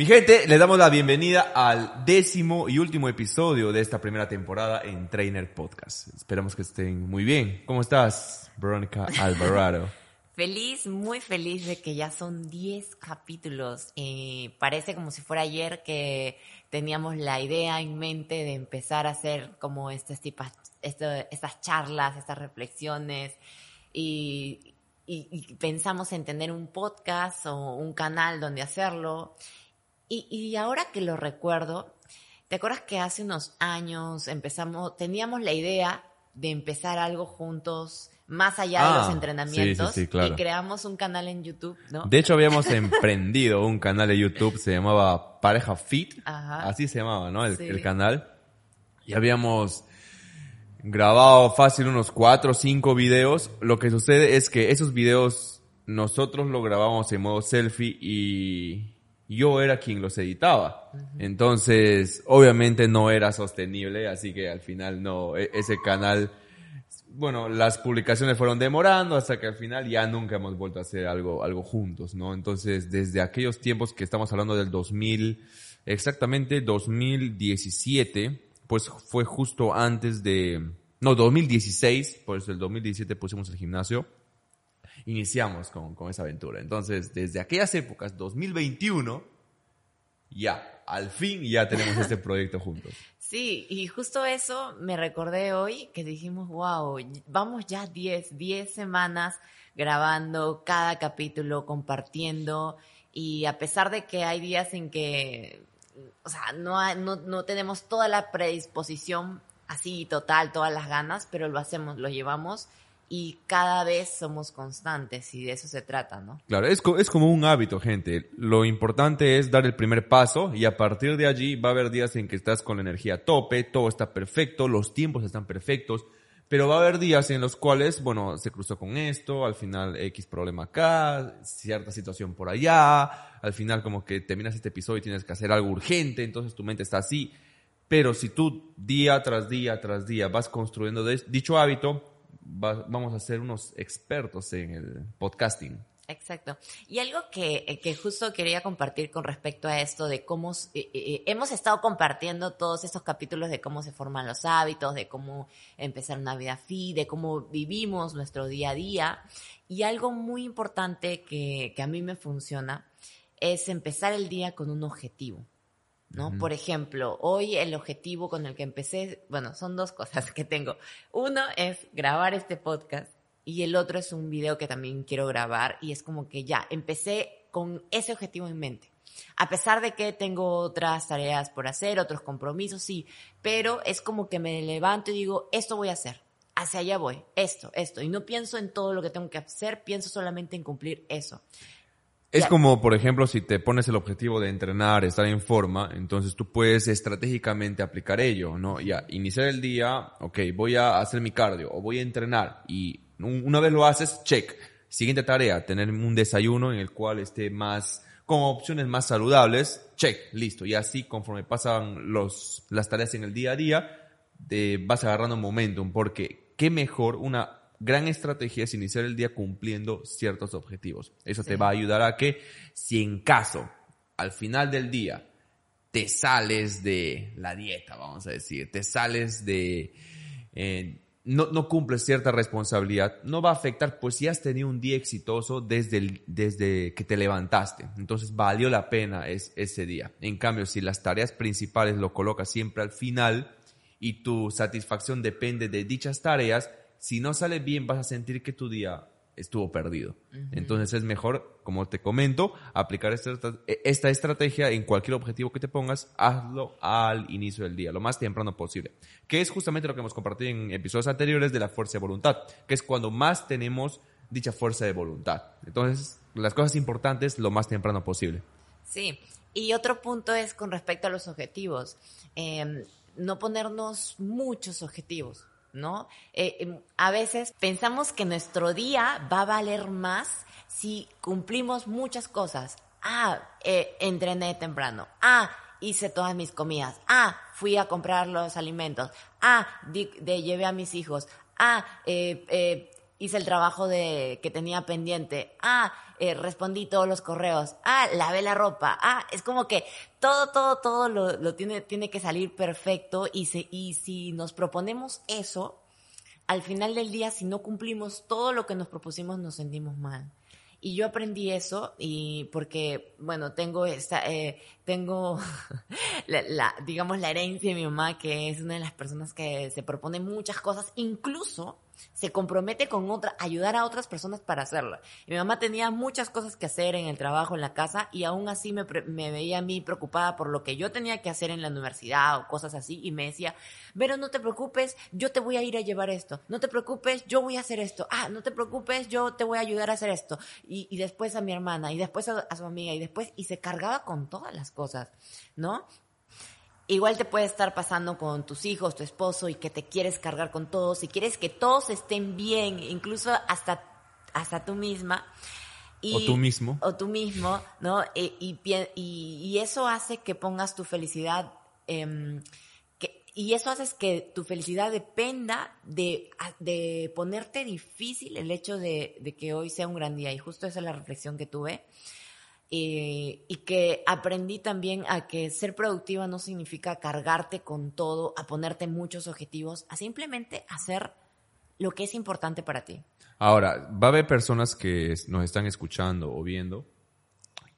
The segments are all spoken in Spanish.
Mi gente, les damos la bienvenida al décimo y último episodio de esta primera temporada en Trainer Podcast. Esperamos que estén muy bien. ¿Cómo estás, Verónica Alvarado? Feliz, muy feliz de que ya son 10 capítulos. y parece como si fuera ayer que teníamos la idea en mente de empezar a hacer como estas tipas, estas charlas, estas reflexiones y pensamos en tener un podcast o un canal donde hacerlo. Y, y ahora que lo recuerdo, ¿te acuerdas que hace unos años empezamos, teníamos la idea de empezar algo juntos más allá de los Ah, entrenamientos sí, sí, sí, claro. y creamos un canal en YouTube, ¿no? De hecho, habíamos emprendido un canal de YouTube, se llamaba Pareja Fit. Ajá. Así se llamaba, ¿no? El canal. Y habíamos grabado fácil unos cuatro o cinco videos. Lo que sucede es que esos videos nosotros lo grabamos en modo selfie y yo era quien los editaba. Entonces, obviamente no era sostenible, así que al final no, e- ese canal, bueno, las publicaciones fueron demorando hasta que al final ya nunca hemos vuelto a hacer algo, algo juntos, ¿no? Entonces, desde aquellos tiempos que estamos hablando del 2000, exactamente 2017, pues fue justo antes de, no, 2016, por eso el 2017 pusimos el gimnasio iniciamos con, con esa aventura. Entonces, desde aquellas épocas, 2021, ya, al fin ya tenemos este proyecto juntos. Sí, y justo eso me recordé hoy que dijimos, wow, vamos ya 10, 10 semanas grabando cada capítulo, compartiendo, y a pesar de que hay días en que, o sea, no, hay- no, no tenemos toda la predisposición así total, todas las ganas, pero lo hacemos, lo llevamos y cada vez somos constantes y de eso se trata, ¿no? Claro, es, co- es como un hábito, gente. Lo importante es dar el primer paso y a partir de allí va a haber días en que estás con la energía a tope, todo está perfecto, los tiempos están perfectos, pero va a haber días en los cuales, bueno, se cruzó con esto, al final X problema acá, cierta situación por allá, al final como que terminas este episodio y tienes que hacer algo urgente, entonces tu mente está así. Pero si tú día tras día tras día vas construyendo dicho hábito, va- vamos a ser unos expertos en el podcasting. Exacto. Y algo que, eh, que justo quería compartir con respecto a esto de cómo eh, eh, hemos estado compartiendo todos estos capítulos de cómo se forman los hábitos, de cómo empezar una vida fit, de cómo vivimos nuestro día a día. Y algo muy importante que, que a mí me funciona es empezar el día con un objetivo. ¿No? Por ejemplo, hoy el objetivo con el que empecé, bueno, son dos cosas que tengo. Uno es grabar este podcast y el otro es un video que también quiero grabar y es como que ya, empecé con ese objetivo en mente. A pesar de que tengo otras tareas por hacer, otros compromisos, sí, pero es como que me levanto y digo, esto voy a hacer, hacia allá voy, esto, esto, y no pienso en todo lo que tengo que hacer, pienso solamente en cumplir eso. Es como, por ejemplo, si te pones el objetivo de entrenar, estar en forma, entonces tú puedes estratégicamente aplicar ello, ¿no? Ya, iniciar el día, ok, voy a hacer mi cardio o voy a entrenar y un- una vez lo haces, check. Siguiente tarea, tener un desayuno en el cual esté más, con opciones más saludables, check, listo. Y así, conforme pasan los, las tareas en el día a día, te vas agarrando momentum, porque qué mejor una gran estrategia es iniciar el día cumpliendo ciertos objetivos. Eso te va a ayudar a que si en caso al final del día te sales de la dieta, vamos a decir, te sales de... eh, no, no cumples cierta responsabilidad, no va a afectar, pues si has tenido un día exitoso desde, el- desde que te levantaste. Entonces valió la pena es, ese día. En cambio, si las tareas principales lo colocas siempre al final y tu satisfacción depende de dichas tareas, si no sale bien vas a sentir que tu día estuvo perdido. Entonces es mejor, como te comento, aplicar esta, esta estrategia en cualquier objetivo que te pongas, hazlo al inicio del día, lo más temprano posible. Que es justamente lo que hemos compartido en episodios anteriores de la fuerza de voluntad, que es cuando más tenemos dicha fuerza de voluntad. Entonces, las cosas importantes lo más temprano posible. Sí, y otro punto es con respecto a los objetivos. Eh, no ponernos muchos objetivos, ¿no? Eh, em, a veces pensamos que nuestro día va a valer más si cumplimos muchas cosas. Ah, eh, entrené temprano. Ah, hice todas mis comidas. Ah, fui a comprar los alimentos. Ah, de, llevé a mis hijos. Ah, eh, eh, hice el trabajo de, que tenía pendiente. Ah, eh, respondí todos los correos. Ah, lavé la ropa. Ah, es como que todo, todo, todo lo, lo tiene, tiene que salir perfecto y, se, y si nos proponemos eso, al final del día, si no cumplimos todo lo que nos propusimos, nos sentimos mal. Y yo aprendí eso y porque, bueno, tengo esta, eh, tengo la, la- digamos, la herencia de mi mamá, que es una de las personas que se propone muchas cosas, incluso se compromete con otra, ayudar a otras personas para hacerlo. Y mi mamá tenía muchas cosas que hacer en el trabajo, en la casa, y aún así me, me veía a mí preocupada por lo que yo tenía que hacer en la universidad o cosas así, y me decía, pero no te preocupes, yo te voy a ir a llevar esto, no te preocupes, yo voy a hacer esto, ah, no te preocupes, yo te voy a ayudar a hacer esto, y, y después a mi hermana, y después a, a su amiga, y después, y se cargaba con todas las cosas, ¿no? Igual te puede estar pasando con tus hijos, tu esposo, y que te quieres cargar con todos, y quieres que todos estén bien, incluso hasta, hasta tú misma. Y- O tú mismo. O tú mismo, ¿no? E- y, y, y eso hace que pongas tu felicidad, em, que, y eso hace que tu felicidad dependa de, de ponerte difícil el hecho de, de que hoy sea un gran día. Y justo esa es la reflexión que tuve. Eh, y que aprendí también a que ser productiva no significa cargarte con todo, a ponerte muchos objetivos, a simplemente hacer lo que es importante para ti. Ahora, va a haber personas que nos están escuchando o viendo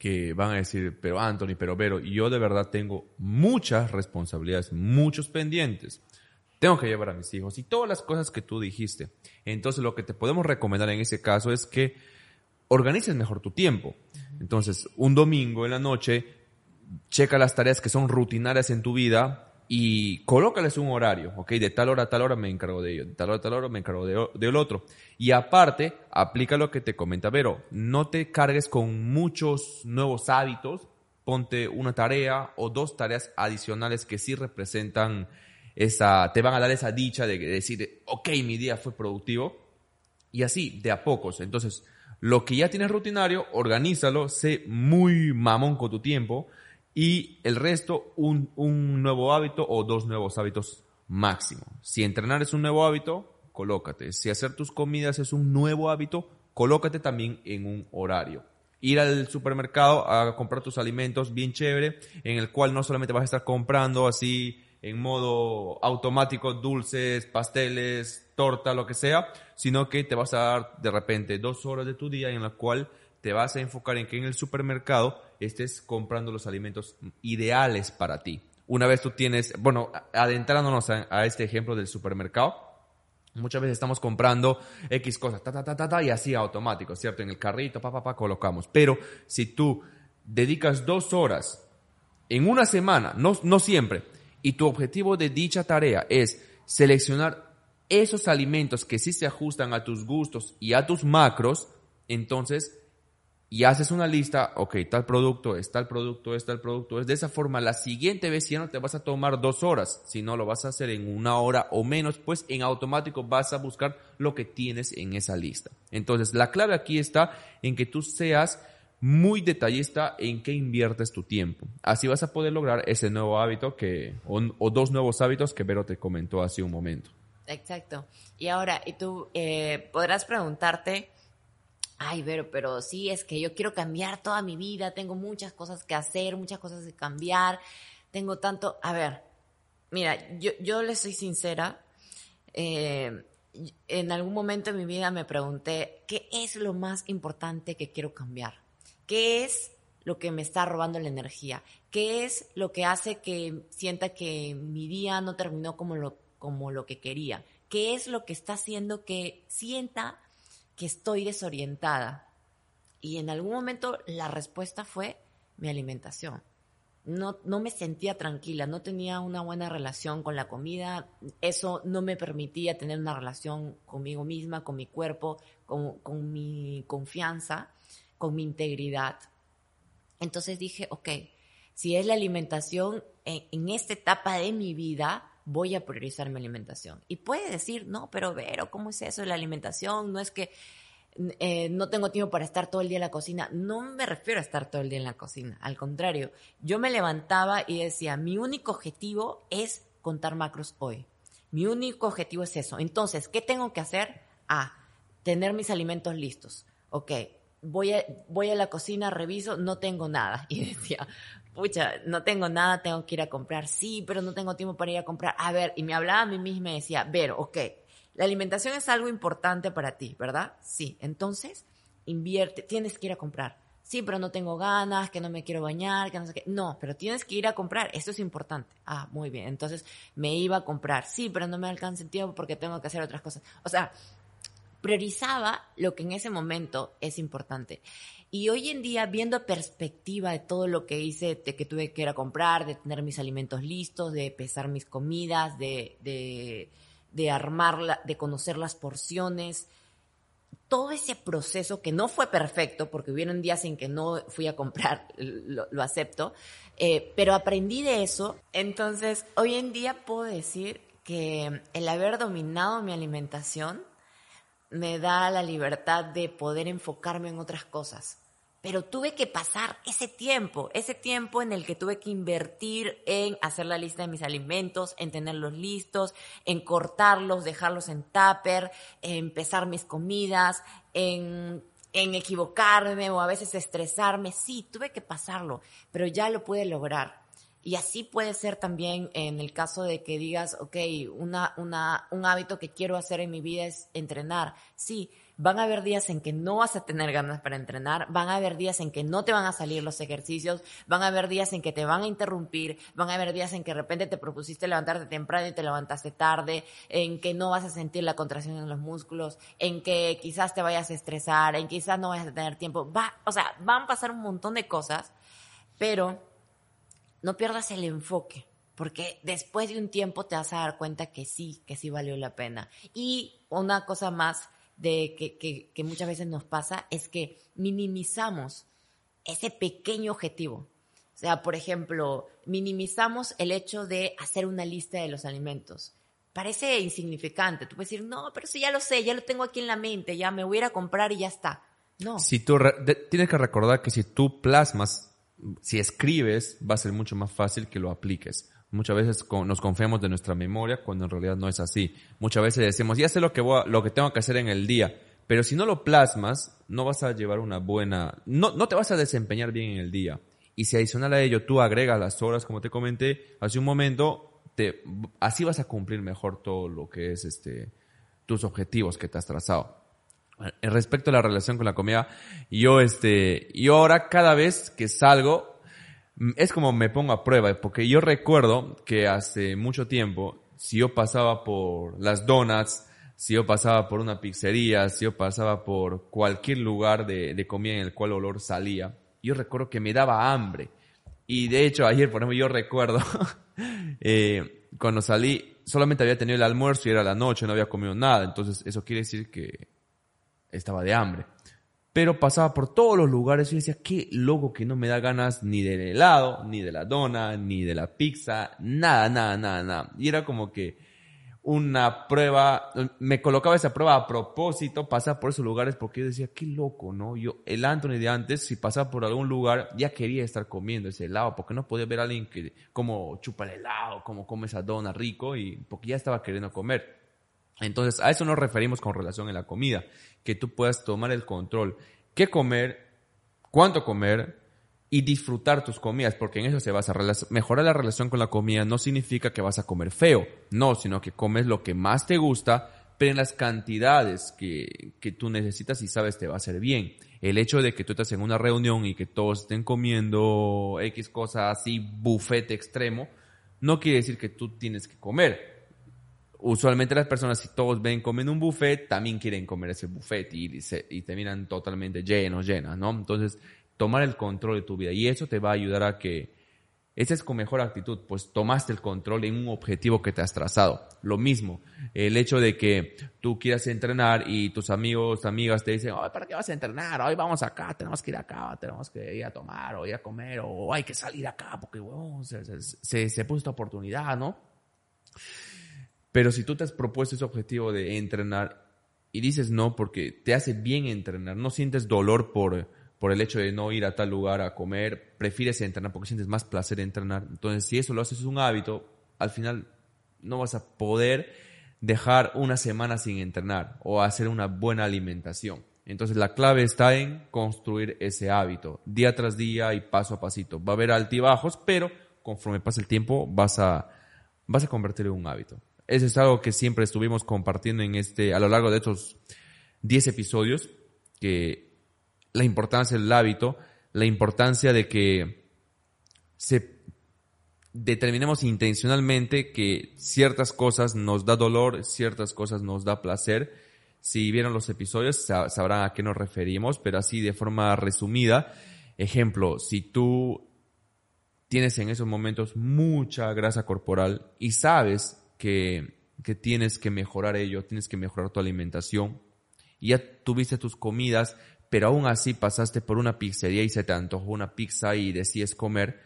que van a decir, pero Anthony, pero Vero, yo de verdad tengo muchas responsabilidades, muchos pendientes. Tengo que llevar a mis hijos y todas las cosas que tú dijiste. Entonces, lo que te podemos recomendar en ese caso es que organices mejor tu tiempo. Entonces, un domingo en la noche, checa las tareas que son rutinarias en tu vida y colócales un horario, ¿ok? De tal hora a tal hora me encargo de ello, de tal hora a tal hora me encargo de, del otro. Y aparte, aplica lo que te comenta Vero, no te cargues con muchos nuevos hábitos, ponte una tarea o dos tareas adicionales que sí representan esa, te van a dar esa dicha de decir, ok, mi día fue productivo, y así, de a pocos. Entonces, lo que ya tienes rutinario, organízalo, sé muy mamón con tu tiempo y el resto, un, un nuevo hábito o dos nuevos hábitos máximo. Si entrenar es un nuevo hábito, colócate. Si hacer tus comidas es un nuevo hábito, colócate también en un horario. Ir al supermercado a comprar tus alimentos bien chévere, en el cual no solamente vas a estar comprando así en modo automático dulces, pasteles, torta, lo que sea, sino que te vas a dar de repente dos horas de tu día en la cual te vas a enfocar en que en el supermercado estés comprando los alimentos ideales para ti. Una vez tú tienes, bueno, adentrándonos a, este ejemplo del supermercado, Muchas veces estamos comprando X cosas, ta, ta, ta, ta, ta, y así automático, ¿cierto? En el carrito, pa, pa, pa, colocamos. Pero si tú dedicas dos horas en una semana, no, no siempre, y tu objetivo de dicha tarea es seleccionar esos alimentos que sí se ajustan a tus gustos y a tus macros, entonces, y haces una lista, ok, tal producto es, tal producto es, tal producto es. De esa forma, la siguiente vez ya no te vas a tomar dos horas, sino lo vas a hacer en una hora o menos, pues en automático vas a buscar lo que tienes en esa lista. Entonces, la clave aquí está en que tú seas muy detallista en qué inviertes tu tiempo. Así vas a poder lograr ese nuevo hábito que, o, dos nuevos hábitos que Vero te comentó hace un momento. Exacto. Y ahora, y tú eh, podrás preguntarte, ay, Vero, pero sí, es que yo quiero cambiar toda mi vida, tengo muchas cosas que hacer, muchas cosas que cambiar, tengo tanto, a ver, mira, yo, yo le soy sincera, eh, en algún momento en mi vida me pregunté, ¿qué es lo más importante que quiero cambiar? ¿Qué es lo que me está robando la energía? ¿Qué es lo que hace que sienta que mi día no terminó como lo, como lo que quería? ¿Qué es lo que está haciendo que sienta que estoy desorientada? Y en algún momento la respuesta fue mi alimentación. no, no me sentía tranquila, no tenía una buena relación con la comida, eso no me permitía tener una relación conmigo misma, con mi cuerpo, con, con mi confianza, con mi integridad. Entonces dije, ok, si es la alimentación en, en esta etapa de mi vida, voy a priorizar mi alimentación. Y puede decir, no, pero Vero, ¿cómo es eso de la alimentación? No es que eh, no tengo tiempo para estar todo el día en la cocina. No me refiero a estar todo el día en la cocina. Al contrario, yo me levantaba y decía, mi único objetivo es contar macros hoy. Mi único objetivo es eso. Entonces, ¿qué tengo que hacer? Ah, tener mis alimentos listos. Ok, voy a, voy a la cocina, reviso, no tengo nada. Y decía, pucha, no tengo nada, tengo que ir a comprar. Sí, pero no tengo tiempo para ir a comprar. A ver, y me hablaba a mí misma y decía, ver, ok, la alimentación es algo importante para ti, ¿verdad? Sí. Entonces, invierte, tienes que ir a comprar. Sí, pero no tengo ganas, que no me quiero bañar, que no sé qué. No, pero tienes que ir a comprar. Esto es importante. Ah, muy bien. Entonces me iba a comprar. Sí, pero no me alcanza el tiempo porque tengo que hacer otras cosas. O sea, priorizaba lo que en ese momento es importante. Y hoy en día, viendo perspectiva de todo lo que hice, de que tuve que ir a comprar, de tener mis alimentos listos, de pesar mis comidas, de, de de armarla, de conocer las porciones, todo ese proceso que no fue perfecto, porque hubieron días en que no fui a comprar, lo, acepto, eh, pero aprendí de eso. Entonces, hoy en día puedo decir que el haber dominado mi alimentación me da la libertad de poder enfocarme en otras cosas pero tuve que pasar ese tiempo, ese tiempo en el que tuve que invertir en hacer la lista de mis alimentos, en tenerlos listos, en cortarlos, dejarlos en tupper, en pesar mis comidas, en, en equivocarme o a veces estresarme. Sí, tuve que pasarlo, pero ya lo pude lograr. Y así puede ser también en el caso de que digas, ok, una, una, un hábito que quiero hacer en mi vida es entrenar. Sí, Van a haber días en que no vas a tener ganas para entrenar, van a haber días en que no te van a salir los ejercicios, van a haber días en que te van a interrumpir, van a haber días en que de repente te propusiste levantarte temprano y te levantaste tarde, en que no vas a sentir la contracción en los músculos, en que quizás te vayas a estresar, en que quizás no vayas a tener tiempo. Va, o sea, van a pasar un montón de cosas, pero no pierdas el enfoque porque después de un tiempo te vas a dar cuenta que sí, que sí valió la pena. Y una cosa más de que, que, muchas veces nos pasa es que minimizamos ese pequeño objetivo. O sea, por ejemplo, minimizamos el hecho de hacer una lista de los alimentos. Parece insignificante. Tú puedes decir, no, pero si ya lo sé, ya lo tengo aquí en la mente, ya me voy a ir a comprar y ya está. No. Si tú tienes que recordar que si tú plasmas, si escribes, va a ser mucho más fácil que lo apliques. Muchas veces nos confiamos de nuestra memoria cuando en realidad no es así. Muchas veces decimos, ya sé lo que, voy lo que tengo que hacer en el día, pero si no lo plasmas, no vas a llevar una buena, no, no te vas a desempeñar bien en el día. Y si adicional a ello tú agregas las horas, como te comenté hace un momento, te, así vas a cumplir mejor todo lo que es este, tus objetivos que te has trazado. Respecto a la relación con la comida, yo este, yo ahora cada vez que salgo, es como me pongo a prueba, porque yo recuerdo que hace mucho tiempo, si yo pasaba por las donuts, si yo pasaba por una pizzería, si yo pasaba por cualquier lugar de, comida en el cual olor salía, yo recuerdo que me daba hambre. Y de hecho, ayer, por ejemplo, yo recuerdo, eh, cuando salí, solamente había tenido el almuerzo y era la noche, no había comido nada. Entonces, eso quiere decir que estaba de hambre pero pasaba por todos los lugares y decía, qué loco que no me da ganas ni del helado, ni de la dona, ni de la pizza, nada, nada, nada, nada. Y era como que una prueba, me colocaba esa prueba a propósito, pasaba por esos lugares porque yo decía, qué loco, ¿no? Yo, el Anthony de antes, si pasaba por algún lugar, ya quería estar comiendo ese helado, porque no podía ver a alguien que como chupa el helado, como come esa dona rico, y porque ya estaba queriendo comer. Entonces, a eso nos referimos con relación a la comida que tú puedas tomar el control, qué comer, cuánto comer y disfrutar tus comidas, porque en eso se basa. Mejorar la relación con la comida no significa que vas a comer feo, no, sino que comes lo que más te gusta, pero en las cantidades que, que tú necesitas y sabes te va a hacer bien. El hecho de que tú estás en una reunión y que todos estén comiendo X cosas así, bufete extremo, no quiere decir que tú tienes que comer usualmente las personas, si todos ven comen un buffet, también quieren comer ese buffet y, y terminan totalmente llenos, llenas, ¿no? Entonces, tomar el control de tu vida y eso te va a ayudar a que Esa es con mejor actitud, pues tomaste el control en un objetivo que te has trazado. Lo mismo, el hecho de que tú quieras entrenar y tus amigos, amigas te dicen, ¿para qué vas a entrenar? Hoy vamos acá, tenemos que ir acá, tenemos que ir a tomar o ir a comer o hay que salir acá porque, bueno, se, se, se puso esta oportunidad, ¿no? Pero si tú te has propuesto ese objetivo de entrenar y dices no porque te hace bien entrenar, no sientes dolor por por el hecho de no ir a tal lugar a comer, prefieres entrenar porque sientes más placer en entrenar. Entonces, si eso lo haces un hábito, al final no vas a poder dejar una semana sin entrenar o hacer una buena alimentación. Entonces la clave está en construir ese hábito, día tras día y paso a pasito. Va a haber altibajos, pero conforme pasa el tiempo vas a, vas a convertirlo en un hábito. Eso es algo que siempre estuvimos compartiendo en este, a lo largo de estos 10 episodios, que la importancia del hábito, la importancia de que se determinemos intencionalmente que ciertas cosas nos da dolor, ciertas cosas nos da placer. Si vieron los episodios sabrán a qué nos referimos, pero así de forma resumida. Ejemplo, si tú tienes en esos momentos mucha grasa corporal y sabes que, tienes que mejorar ello, tienes que mejorar tu alimentación, ya tuviste tus comidas, pero aún así pasaste por una pizzería y se te antojó una pizza y decides comer,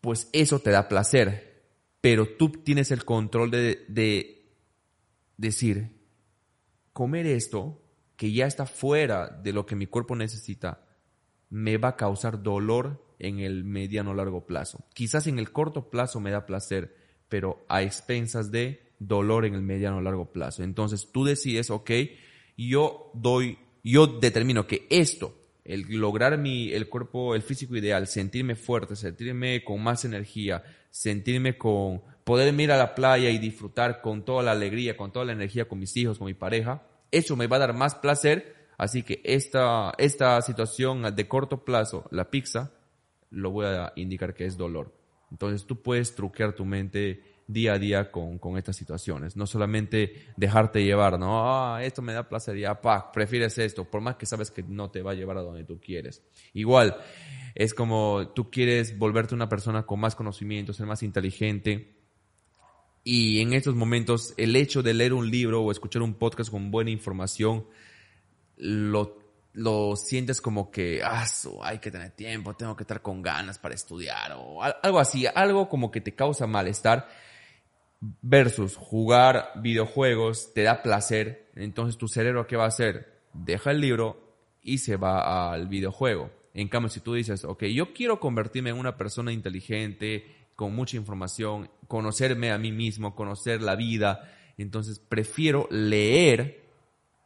pues eso te da placer, pero tú tienes el control de decir, comer esto, que ya está fuera de lo que mi cuerpo necesita, me va a causar dolor en el mediano largo plazo. Quizás en el corto plazo me da placer, pero a expensas de dolor en el mediano largo plazo. Entonces tú decides, ok, yo doy, yo determino que esto, el lograr mi, el cuerpo, el físico ideal, sentirme fuerte, sentirme con más energía, sentirme con, poder ir a la playa y disfrutar con toda la alegría, con toda la energía con mis hijos, con mi pareja, eso me va a dar más placer, así que esta, esta situación de corto plazo, la pizza, lo voy a indicar que es dolor. Entonces tú puedes truquear tu mente día a día con, con estas situaciones. No solamente dejarte llevar, ¿no? Ah, esto me da placer, ya, pa, prefieres esto, por más que sabes que no te va a llevar a donde tú quieres. Igual, es como tú quieres volverte una persona con más conocimiento, ser más inteligente. Y en estos momentos, el hecho de leer un libro o escuchar un podcast con buena información, lo lo sientes como que, ah, hay que tener tiempo, tengo que estar con ganas para estudiar o algo así, algo como que te causa malestar versus jugar videojuegos te da placer, entonces tu cerebro ¿qué va a hacer? Deja el libro y se va al videojuego. En cambio, si tú dices, ok, yo quiero convertirme en una persona inteligente, con mucha información, conocerme a mí mismo, conocer la vida, entonces prefiero leer,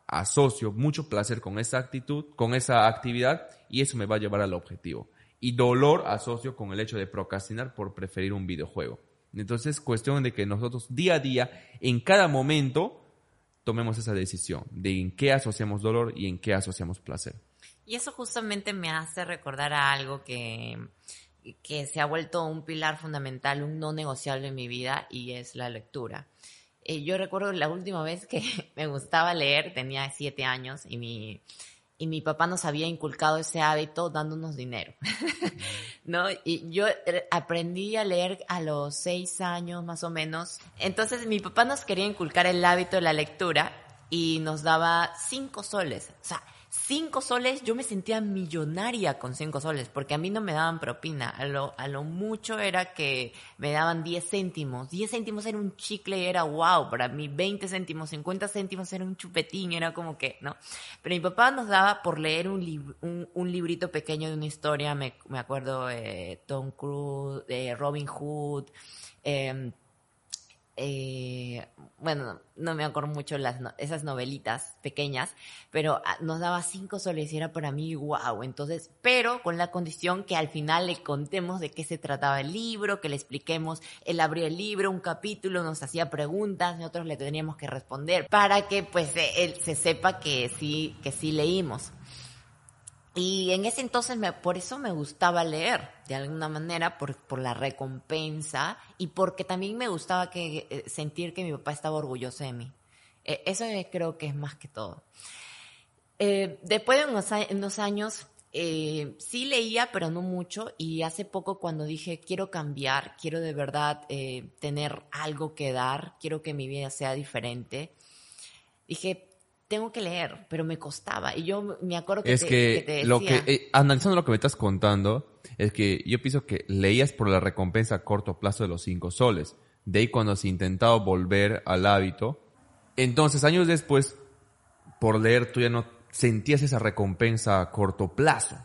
asocio mucho placer con esa actitud, con esa actividad, y eso me va a llevar al objetivo. Y dolor asocio con el hecho de procrastinar por preferir un videojuego. Entonces, es cuestión de que nosotros día a día, en cada momento, tomemos esa decisión de en qué asociamos dolor y en qué asociamos placer. Y eso justamente me hace recordar a algo que, que se ha vuelto un pilar fundamental, un no negociable en mi vida, y es la lectura. Eh, yo recuerdo la última vez que me gustaba leer, tenía siete años, y mi, y mi papá nos había inculcado ese hábito dándonos dinero, ¿no? Y yo aprendí a leer a los seis años más o menos. Entonces mi papá nos quería inculcar el hábito de la lectura y nos daba cinco soles. O sea, cinco soles, yo me sentía millonaria con cinco soles, porque a mí no me daban propina. A lo, a lo mucho era que me daban diez céntimos. Diez céntimos era un chicle y era wow. Para mí, veinte céntimos, cincuenta céntimos era un chupetín, era como que, ¿no? Pero mi papá nos daba por leer un, un, librito pequeño de una historia, me, me acuerdo de Tom Cruise, de Robin Hood, eh, eh, bueno, no me acuerdo mucho las esas novelitas pequeñas, pero ah, nos daba cinco soles y era para mí wow. Entonces, pero con la condición que al final le contemos de qué se trataba el libro, que le expliquemos, él abrió el libro, un capítulo, nos hacía preguntas, nosotros le teníamos que responder para que pues él se sepa que sí, que sí leímos. Y en ese entonces, me, por eso me gustaba leer, de alguna manera, por, por la recompensa y porque también me gustaba que, eh, sentir que mi papá estaba orgulloso de mí. E, eso creo que es más que todo. Eh, después de unos, unos, años, eh, sí leía, pero no mucho. Y hace poco cuando dije, quiero cambiar, quiero de verdad eh, tener algo que dar, quiero que mi vida sea diferente, dije, tengo que leer, pero me costaba. Y yo me acuerdo que, es te, que, que te lo decía, que eh, analizando lo que me estás contando es que yo pienso que leías por la recompensa a corto plazo de los cinco soles. De ahí cuando se intentaba volver al hábito entonces años después por leer tú ya no sentías esa recompensa a corto plazo.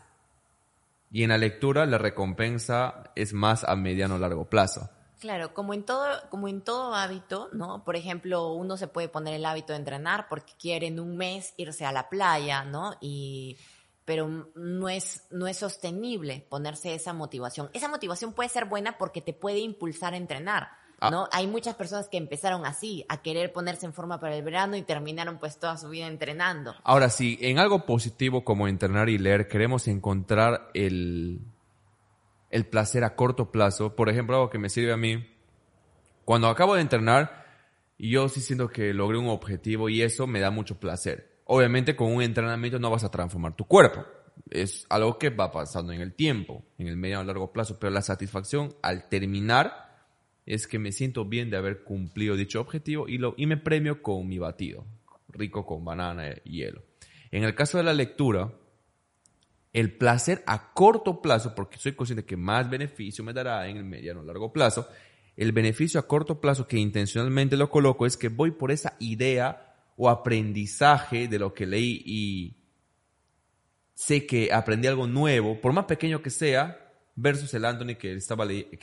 Y en la lectura la recompensa es más a mediano o largo plazo Claro, como en todo, como en todo hábito, ¿no? Por ejemplo, uno se puede poner el hábito de entrenar porque quiere en un mes irse a la playa, ¿no? Y pero no es no es sostenible ponerse esa motivación. Esa motivación puede ser buena porque te puede impulsar a entrenar, ¿no? Hay muchas personas que empezaron así, a querer ponerse en forma para el verano y terminaron pues toda su vida entrenando. Ahora, si en algo positivo como entrenar y leer queremos encontrar el, el placer a corto plazo, por ejemplo, algo que me sirve a mí, cuando acabo de entrenar, yo sí siento que logré un objetivo y eso me da mucho placer. Obviamente con un entrenamiento no vas a transformar tu cuerpo. Es algo que va pasando en el tiempo, en el medio o largo plazo, pero la satisfacción al terminar es que me siento bien de haber cumplido dicho objetivo y, lo, y me premio con mi batido, rico con banana y hielo. En el caso de la lectura, el placer a corto plazo, porque soy consciente que más beneficio me dará en el mediano o largo plazo, el beneficio a corto plazo que intencionalmente lo coloco es que voy por esa idea o aprendizaje de lo que leí y sé que aprendí algo nuevo, por más pequeño que sea, versus el Anthony que estaba leyendo,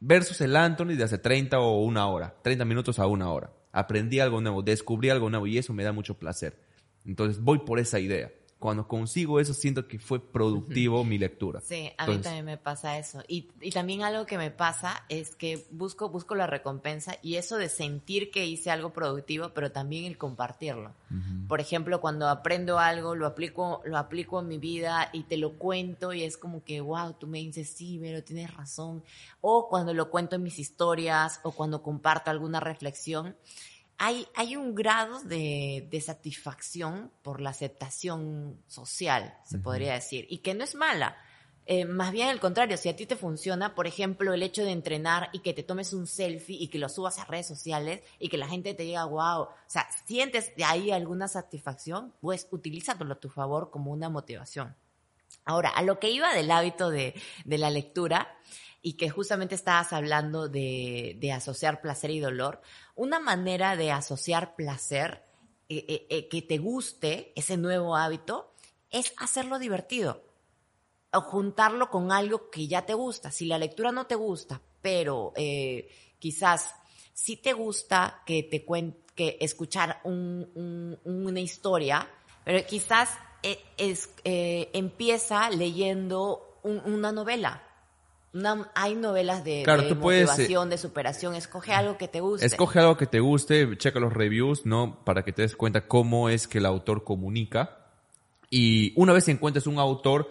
versus el Anthony de hace 30 o una hora, 30 minutos a una hora. Aprendí algo nuevo, descubrí algo nuevo y eso me da mucho placer. Entonces voy por esa idea cuando consigo eso siento que fue productivo mi lectura. Sí, a mí también me pasa eso. Y, y, también algo que me pasa es que busco, busco la recompensa y eso de sentir que hice algo productivo, pero también el compartirlo. Uh -huh. Por ejemplo, cuando aprendo algo, lo aplico, lo aplico en mi vida y te lo cuento y es como que, wow, tú me dices, sí, pero tienes razón. O cuando lo cuento en mis historias o cuando comparto alguna reflexión hay, hay un grado de, de, satisfacción por la aceptación social, se uh -huh. podría decir, y que no es mala. Eh, más bien al contrario, si a ti te funciona, por ejemplo, el hecho de entrenar y que te tomes un selfie y que lo subas a redes sociales y que la gente te diga, wow, o sea, sientes de ahí alguna satisfacción, pues utilízalo a tu favor como una motivación. Ahora, a lo que iba del hábito de, de la lectura, y que justamente estabas hablando de, de, asociar placer y dolor, una manera de asociar placer eh, eh, eh, que te guste ese nuevo hábito es hacerlo divertido o juntarlo con algo que ya te gusta. Si la lectura no te gusta, pero quizás sí te gusta que te que escuchar un, un, una historia, pero quizás es, empieza leyendo un, una novela una, hay novelas de, claro, de tú motivación, puedes, de superación. Escoge algo que te guste. Escoge algo que te guste, checa los reviews, ¿no? Para que te des cuenta cómo es que el autor comunica. Y una vez encuentres un autor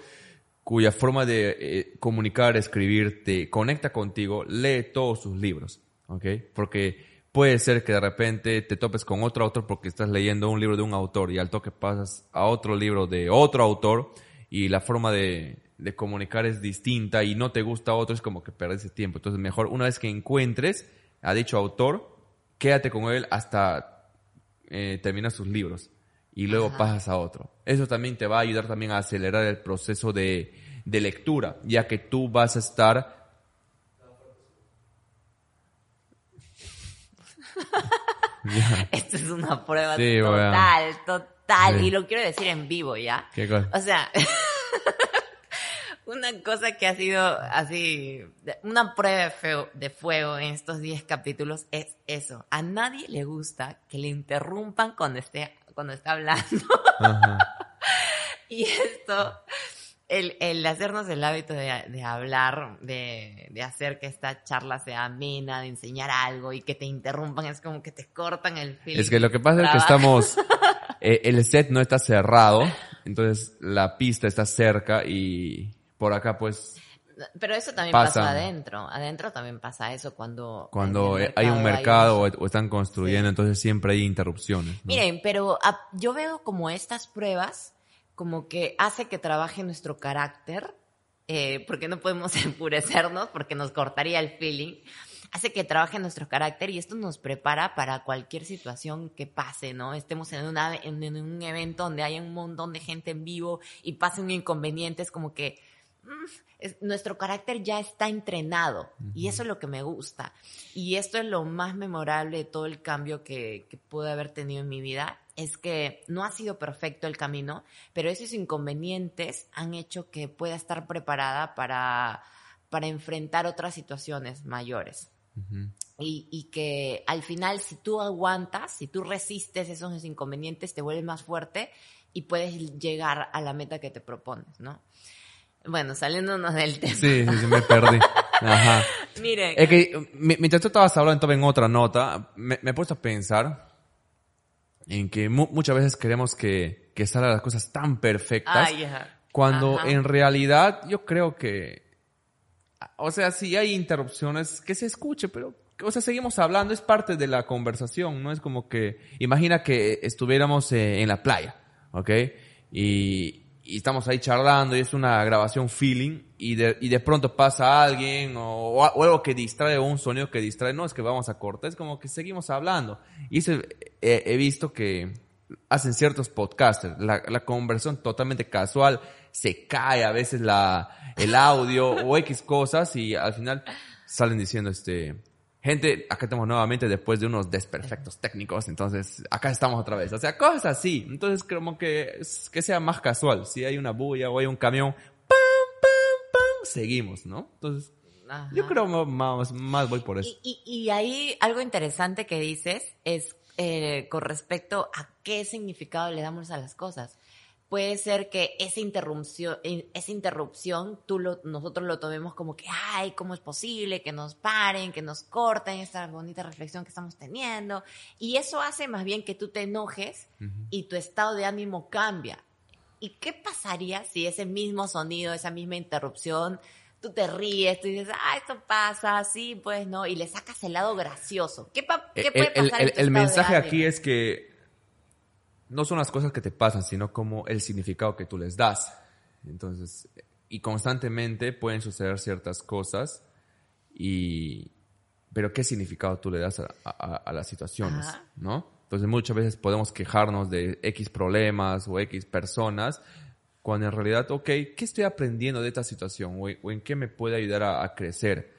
cuya forma de eh, comunicar, escribir, te conecta contigo, lee todos sus libros, ¿ok? Porque puede ser que de repente te topes con otro autor porque estás leyendo un libro de un autor y al toque pasas a otro libro de otro autor y la forma de, de comunicar es distinta y no te gusta otro, es como que perdes ese tiempo. Entonces, mejor una vez que encuentres a dicho autor, quédate con él hasta eh, terminar sus libros y luego Ajá. pasas a otro. Eso también te va a ayudar también a acelerar el proceso de, de lectura, ya que tú vas a estar... Esto es una prueba sí, total, bueno. total. Sí. Y lo quiero decir en vivo, ¿ya? ¿Qué cosa? O sea... una cosa que ha sido así, una prueba de, feo, de fuego en estos 10 capítulos es eso. A nadie le gusta que le interrumpan cuando esté, cuando está hablando. Ajá. y esto, el, el, hacernos el hábito de, de hablar, de, de, hacer que esta charla sea amena, de enseñar algo y que te interrumpan, es como que te cortan el film. Es que lo que pasa es que estamos, eh, el set no está cerrado, entonces la pista está cerca y por acá pues pero eso también pasa, pasa adentro adentro también pasa eso cuando cuando hay un mercado hay... o están construyendo sí. entonces siempre hay interrupciones ¿no? miren pero a, yo veo como estas pruebas como que hace que trabaje nuestro carácter, eh, porque no podemos enfurecernos, porque nos cortaría el feeling, hace que trabaje nuestro carácter y esto nos prepara para cualquier situación que pase, ¿no? Estemos en, una, en, en un evento donde hay un montón de gente en vivo y pase un inconveniente, es como que es- nuestro carácter ya está entrenado y eso es lo que me gusta. Y esto es lo más memorable de todo el cambio que, que pude haber tenido en mi vida, es que no ha sido perfecto el camino, pero esos inconvenientes han hecho que pueda estar preparada para, para enfrentar otras situaciones mayores. Y, y que al final, si tú aguantas, si tú resistes esos inconvenientes, te vuelves más fuerte y puedes llegar a la meta que te propones, ¿no? Bueno, saliéndonos del tema. Sí, sí, sí, me perdí. Ajá. Miren, Es que mi- mientras tú estabas hablando en otra nota, me, me he puesto a pensar en que mu- muchas veces queremos que, que salgan las cosas tan perfectas, Ay, ajá. cuando Ajá. en realidad yo creo que, o sea, si hay interrupciones, que se escuche, pero, o sea, seguimos hablando, es parte de la conversación, no es como que, imagina que estuviéramos eh, en la playa, ¿ok? Y, y estamos ahí charlando y es una grabación feeling y de, y de pronto pasa alguien o, algo que distrae o un sonido que distrae, no es que vamos a cortar, es como que seguimos hablando. Y eso eh, he visto que hacen ciertos podcasters, la, la conversión totalmente casual, se cae a veces la, el audio o X cosas y al final salen diciendo este, gente, acá estamos nuevamente después de unos desperfectos técnicos, entonces acá estamos otra vez, o sea, cosas así, entonces como que, que sea más casual, si hay una bulla o hay un camión, pam, pam, pam, seguimos, ¿no? Entonces, Ajá. yo creo más, más voy por eso. Y, y, y ahí algo interesante que dices es eh, con respecto a qué significado le damos a las cosas. Puede ser que esa interrupción, eh, esa interrupción tú lo, nosotros lo tomemos como que, ay, ¿cómo es posible que nos paren, que nos corten esta bonita reflexión que estamos teniendo? Y eso hace más bien que tú te enojes y tu estado de ánimo cambia. ¿Y qué pasaría si ese mismo sonido, esa misma interrupción, tú te ríes, tú dices, ah, esto pasa, así, pues, ¿no? Y le sacas el lado gracioso. ¿Qué, pa- qué El- puede Eh, el, pasar en el- tu el mensaje aquí es que no son las cosas que te pasan, sino como el significado que tú les das. Entonces, y constantemente pueden suceder ciertas cosas y pero qué significado tú le das a, a- a las situaciones, Ajá. ¿no? Entonces muchas veces podemos quejarnos de X problemas o X personas, cuando en realidad, ok, ¿qué estoy aprendiendo de esta situación? ¿O, o en qué me puede ayudar a, a crecer?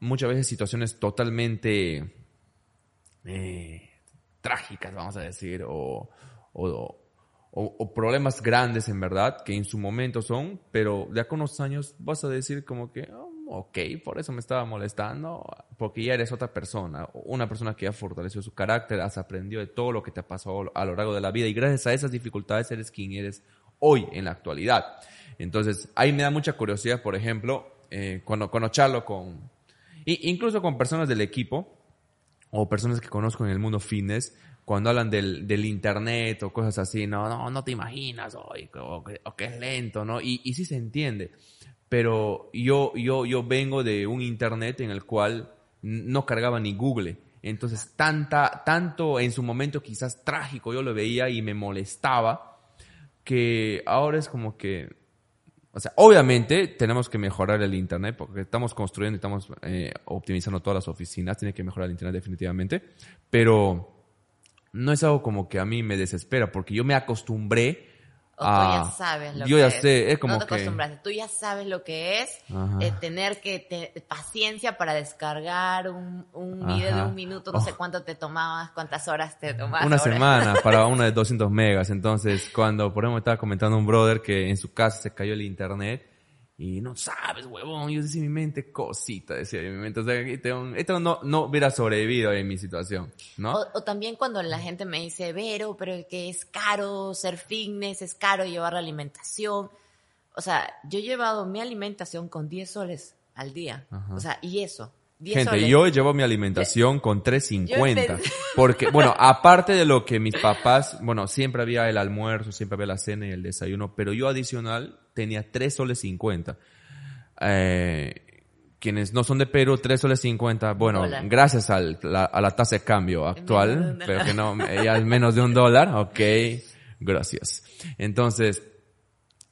Muchas veces situaciones totalmente eh, trágicas, vamos a decir, o, o, o- problemas grandes en verdad, que en su momento son, pero de acá a unos años vas a decir como que, "Oh, ok, por eso me estaba molestando, porque ya eres otra persona, una persona que ya fortaleció su carácter, has aprendido de todo lo que te ha pasado a lo largo de la vida y gracias a esas dificultades eres quien eres hoy en la actualidad. Entonces, ahí me da mucha curiosidad, por ejemplo, eh, cuando, cuando charlo con, incluso con personas del equipo, o personas que conozco en el mundo fitness, cuando hablan del, del internet o cosas así, no, no, no te imaginas, o, o que, o que es lento, ¿no? Y, y sí se entiende. Pero yo, yo, yo vengo de un internet en el cual no cargaba ni Google. Entonces, tanta, tanto en su momento quizás trágico yo lo veía y me molestaba, que ahora es como que, o sea, obviamente tenemos que mejorar el Internet porque estamos construyendo y estamos eh, optimizando todas las oficinas, tiene que mejorar el Internet definitivamente, pero no es algo como que a mí me desespera porque yo me acostumbré O tú a... ya sabes lo yo que ya es. sé, es como no te que... acostumbraste. Tú ya sabes lo que es eh, tener que te- paciencia para descargar un, un video de un minuto, no sé Oh. cuánto te tomabas, cuántas horas te tomabas. Una ahora. semana para una de 200 megas. Entonces, cuando, por ejemplo, estaba comentando un brother que en su casa se cayó el internet y no sabes, huevón. Yo decía mi mente, cosita, decía mi mente. O sea, esto, esto no, no hubiera sobrevivido en mi situación, ¿no? O, o también cuando la gente me dice, Vero, pero que es caro ser fitness, es caro llevar la alimentación. O sea, yo he llevado mi alimentación con 10 soles al día. Ajá. O sea, y eso. 10 Gente, soles. yo llevo mi alimentación con 3.50. Yo empecé- Porque, bueno, aparte de lo que mis papás, bueno, siempre había el almuerzo, siempre había la cena y el desayuno, pero yo adicional tenía 3 soles 50. Eh, quienes no son de Perú, 3 soles 50, bueno, gracias al- la- a la tasa de cambio actual, pero que no, ya es menos de un dólar, ok, gracias. Entonces,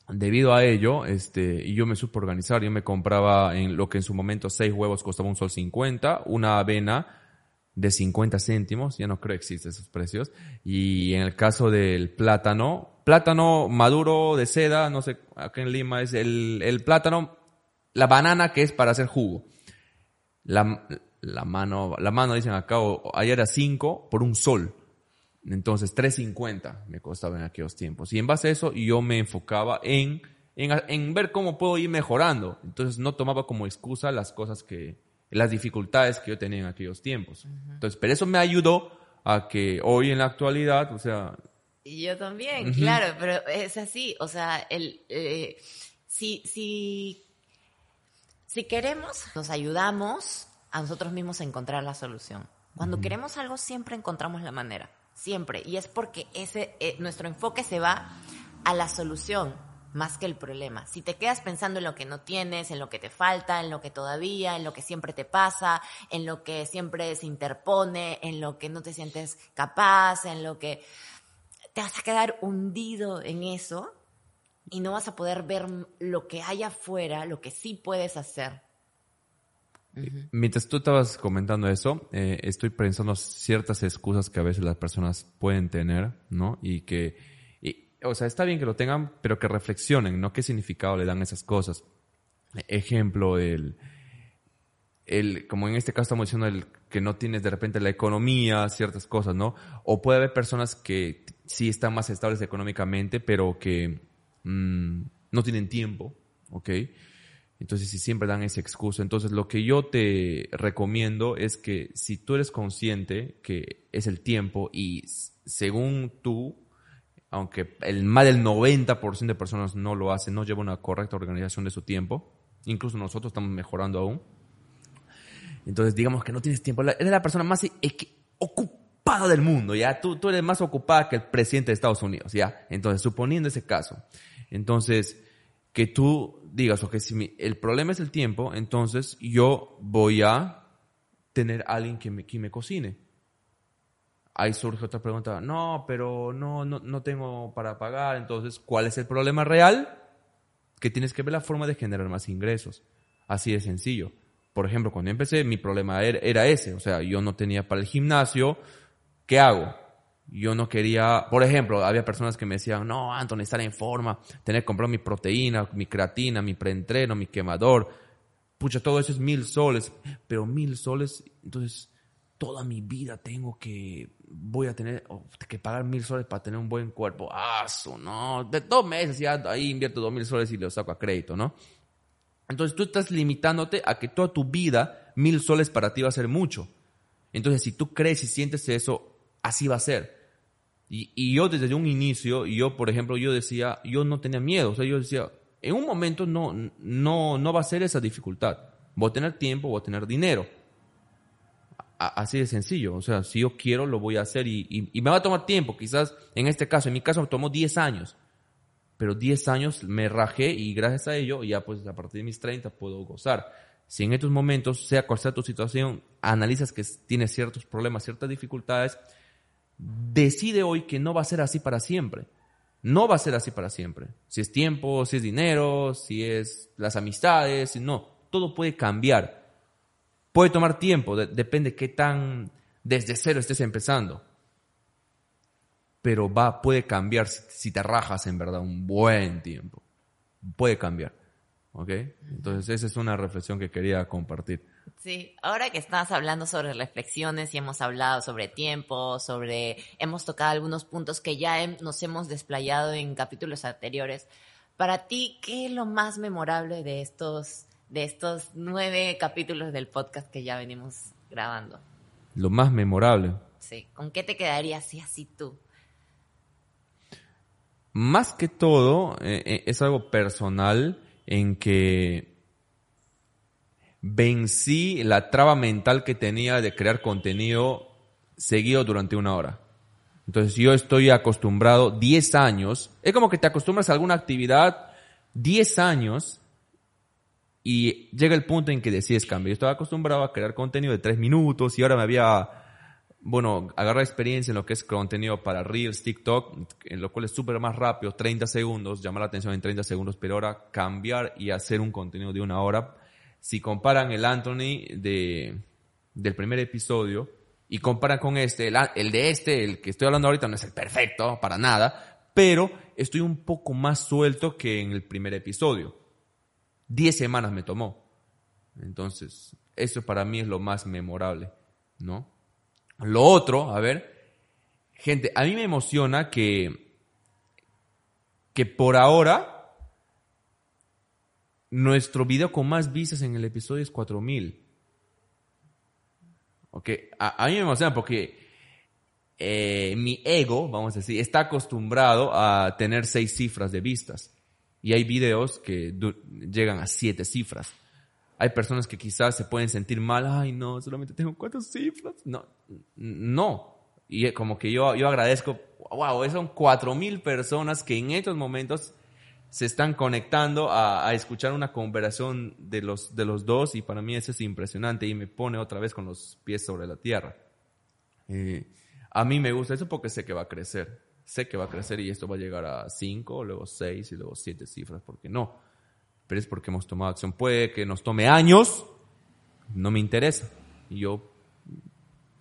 debido a ello, este, y yo me supe organizar, yo me compraba en lo que en su momento seis huevos costaba un sol 50, una avena de 50 céntimos, ya no creo que existen esos precios, y en el caso del plátano, plátano maduro de seda, no sé, acá en Lima es el, el plátano, la banana que es para hacer jugo. La, la mano, la mano dicen acá, o, ayer era 5 por un sol. Entonces, 3.50 me costaba en aquellos tiempos. Y en base a eso, yo me enfocaba en, en, en, ver cómo puedo ir mejorando. Entonces, no tomaba como excusa las cosas que, las dificultades que yo tenía en aquellos tiempos. Entonces, pero eso me ayudó a que hoy en la actualidad, o sea... Y yo también, claro, pero es así. O sea, el, eh, si, si, si queremos, nos ayudamos a nosotros mismos a encontrar la solución. Cuando queremos algo, siempre encontramos la manera siempre. Y es porque ese, eh, nuestro enfoque se va a la solución más que el problema. Si te quedas pensando en lo que no tienes, en lo que te falta, en lo que todavía, en lo que siempre te pasa, en lo que siempre se interpone, en lo que no te sientes capaz, en lo que te vas a quedar hundido en eso y no vas a poder ver lo que hay afuera, lo que sí puedes hacer. Mientras tú estabas comentando eso, eh, estoy pensando ciertas excusas que a veces las personas pueden tener, ¿no? Y que, o sea, está bien que lo tengan, pero que reflexionen, ¿no? ¿Qué significado le dan esas cosas? Ejemplo, el, el, como en este caso estamos diciendo, el que no tienes de repente la economía, ciertas cosas, ¿no? O puede haber personas que sí están más estables económicamente, pero que mm, no tienen tiempo, ¿ok? Entonces, si siempre dan esa excusa, entonces lo que yo te recomiendo es que si tú eres consciente que es el tiempo y según tú, aunque el más del 90% de personas no lo hacen, no lleva una correcta organización de su tiempo, incluso nosotros estamos mejorando aún. Entonces, digamos que no tienes tiempo, eres la persona más ocupada del mundo, ¿ya? Tú, tú eres más ocupada que el presidente de Estados Unidos, ¿ya? Entonces, suponiendo ese caso, entonces, que tú digas, ok, si el problema es el tiempo, entonces yo voy a tener alguien que me, que me cocine. Ahí surge otra pregunta, no, pero no, no, no tengo para pagar, entonces, ¿cuál es el problema real? Que tienes que ver la forma de generar más ingresos. Así de sencillo. Por ejemplo, cuando empecé, mi problema era, era ese, o sea, yo no tenía para el gimnasio, ¿qué hago? Yo no quería, por ejemplo, había personas que me decían, no, Anthony, estar en forma, tener que comprar mi proteína, mi creatina, mi preentreno, mi quemador. Pucha, todo eso es mil soles, pero mil soles, entonces toda mi vida tengo que, voy a tener que pagar mil soles para tener un buen cuerpo. Ah, no, de dos meses ya ahí invierto dos mil soles y lo saco a crédito, ¿no? Entonces tú estás limitándote a que toda tu vida mil soles para ti va a ser mucho. Entonces si tú crees y sientes eso, así va a ser. Y, y, yo desde un inicio, yo por ejemplo, yo decía, yo no tenía miedo, o sea, yo decía, en un momento no, no, no va a ser esa dificultad. Voy a tener tiempo, voy a tener dinero. así de sencillo, o sea, si yo quiero lo voy a hacer y, y, me va a tomar tiempo, quizás en este caso, en mi caso me tomó 10 años, pero 10 años me rajé y gracias a ello ya pues a partir de mis 30 puedo gozar. Si en estos momentos, sea cual sea tu situación, analizas que tienes ciertos problemas, ciertas dificultades, decide hoy que no va a ser así para siempre. No va a ser así para siempre. Si es tiempo, si es dinero, si es las amistades, no, todo puede cambiar. Puede tomar tiempo, depende qué tan desde cero estés empezando. Pero va, puede cambiar si te rajas en verdad un buen tiempo. Puede cambiar. ¿Ok? Entonces esa es una reflexión que quería compartir. Sí, ahora que estás hablando sobre reflexiones y hemos hablado sobre tiempo, sobre, hemos tocado algunos puntos que ya nos hemos desplayado en capítulos anteriores. Para ti, ¿qué es lo más memorable de estos, de estos nueve capítulos del podcast que ya venimos grabando? Lo más memorable. Sí, ¿con qué te quedarías así, así tú? Más que todo, eh, eh, es algo personal en que vencí la traba mental que tenía de crear contenido seguido durante una hora. Entonces yo estoy acostumbrado 10 años, es como que te acostumbras a alguna actividad 10 años y llega el punto en que decides cambiar. Yo estaba acostumbrado a crear contenido de 3 minutos y ahora me había bueno, agarrar experiencia en lo que es contenido para Reels, TikTok, en lo cual es súper más rápido, 30 segundos, llamar la atención en 30 segundos por hora, cambiar y hacer un contenido de una hora. Si comparan el Anthony de, del primer episodio y comparan con este, el, el de este, el que estoy hablando ahorita no es el perfecto, para nada, pero estoy un poco más suelto que en el primer episodio. 10 semanas me tomó. Entonces, eso para mí es lo más memorable, ¿no? Lo otro, a ver, gente, a mí me emociona que, que por ahora nuestro video con más vistas en el episodio es 4000. Ok, a, a, mí me emociona porque eh, mi ego, vamos a decir, está acostumbrado a tener seis cifras de vistas. Y hay videos que llegan a siete cifras. Hay personas que quizás se pueden sentir mal, ay no, solamente tengo cuatro cifras. No, no. Y como que yo, yo agradezco, wow, son cuatro mil personas que en estos momentos se están conectando a, escuchar una conversación de los, de los dos y para mí eso es impresionante y me pone otra vez con los pies sobre la tierra. Eh, a mí me gusta eso porque sé que va a crecer. Sé que va a crecer y esto va a llegar a cinco, luego seis y luego siete cifras, porque no pero es porque hemos tomado acción. Puede que nos tome años, no me interesa. Yo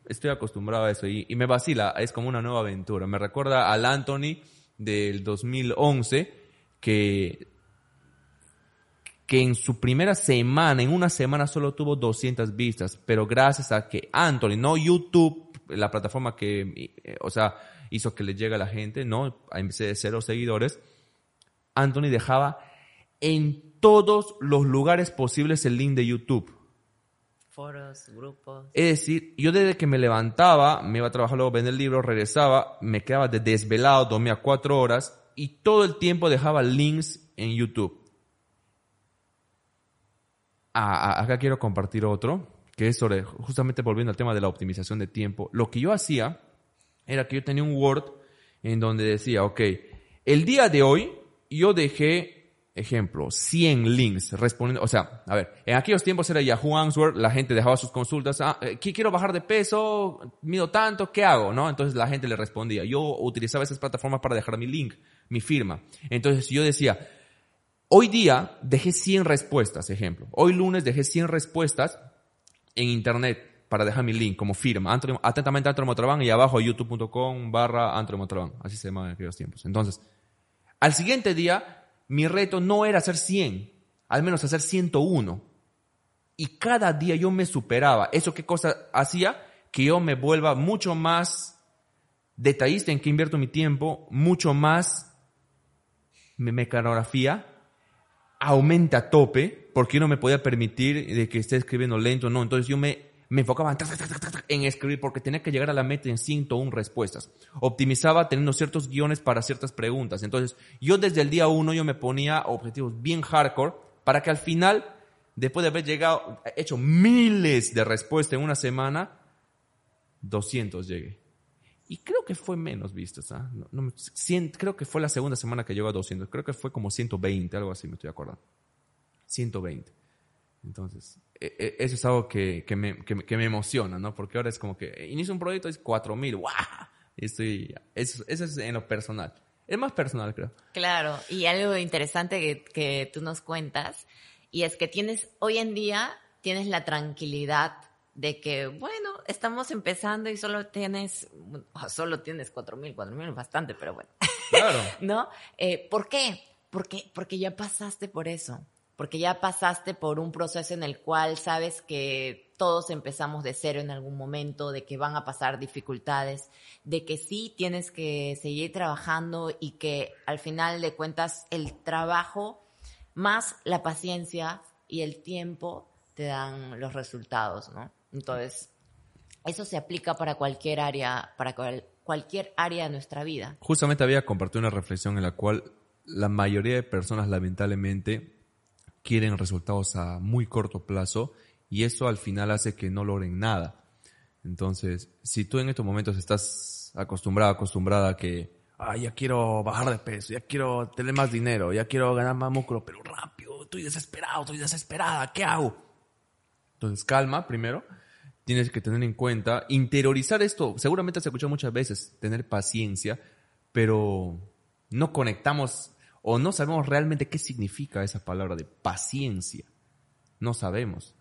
estoy acostumbrado a eso y, y, me vacila, es como una nueva aventura. Me recuerda al Anthony del 2011 que, que en su primera semana, en una semana solo tuvo 200 vistas, pero gracias a que Anthony, no YouTube, la plataforma que, o sea, hizo que le llegue a la gente, no, en vez de cero seguidores, Anthony dejaba en todos los lugares posibles el link de YouTube. Foros, grupos. Es decir, yo desde que me levantaba, me iba a trabajar, luego vender el libro, regresaba, me quedaba de desvelado, dormía cuatro horas y todo el tiempo dejaba links en YouTube. Ah, acá quiero compartir otro, que es sobre, justamente volviendo al tema de la optimización de tiempo. Lo que yo hacía era que yo tenía un Word en donde decía, ok, el día de hoy yo dejé ejemplo, 100 links respondiendo, o sea, a ver, en aquellos tiempos era Yahoo Answer, la gente dejaba sus consultas, ah, eh, quiero bajar de peso, mido tanto, ¿qué hago? ¿No? Entonces la gente le respondía. Yo utilizaba esas plataformas para dejar mi link, mi firma. Entonces yo decía, hoy día dejé 100 respuestas, ejemplo. Hoy lunes dejé 100 respuestas en internet para dejar mi link como firma. atentamente Antro Motraban y abajo youtube.com barra Antro Así se llama en aquellos tiempos. Entonces, al siguiente día mi reto no era hacer 100, al menos hacer 101. Y cada día yo me superaba. ¿Eso qué cosa hacía? Que yo me vuelva mucho más detallista en que invierto mi tiempo, mucho más mi mecanografía aumenta a tope, porque yo no me podía permitir de que esté escribiendo lento, no. Entonces yo me me enfocaba en escribir porque tenía que llegar a la meta en 101 respuestas. Optimizaba teniendo ciertos guiones para ciertas preguntas. Entonces, yo desde el día uno yo me ponía objetivos bien hardcore para que al final, después de haber llegado, hecho miles de respuestas en una semana, 200 llegué. Y creo que fue menos vistas. ¿ah? No, creo que fue la segunda semana que llegó a 200. Creo que fue como 120, algo así, me estoy acordando. 120. Entonces, eso es algo que, que, me, que, me, emociona, ¿no? Porque ahora es como que inicio un proyecto y es 4000, ¡guau! Y estoy, eso, eso es en lo personal. Es más personal, creo. Claro, y algo interesante que, que tú nos cuentas, y es que tienes, hoy en día, tienes la tranquilidad de que, bueno, estamos empezando y solo tienes, solo tienes 4000, 4000 es bastante, pero bueno. Claro. ¿No? Eh, ¿Por qué? Porque, porque ya pasaste por eso porque ya pasaste por un proceso en el cual sabes que todos empezamos de cero en algún momento, de que van a pasar dificultades, de que sí tienes que seguir trabajando y que al final de cuentas el trabajo más la paciencia y el tiempo te dan los resultados, ¿no? Entonces, eso se aplica para cualquier área, para cualquier área de nuestra vida. Justamente había compartido una reflexión en la cual la mayoría de personas lamentablemente quieren resultados a muy corto plazo y eso al final hace que no logren nada. Entonces, si tú en estos momentos estás acostumbrado, acostumbrada a que, ah, ya quiero bajar de peso, ya quiero tener más dinero, ya quiero ganar más músculo, pero rápido, estoy desesperado, estoy desesperada, ¿qué hago? Entonces, calma primero, tienes que tener en cuenta, interiorizar esto, seguramente has escuchado muchas veces, tener paciencia, pero no conectamos o no sabemos realmente qué significa esa palabra de paciencia. No sabemos.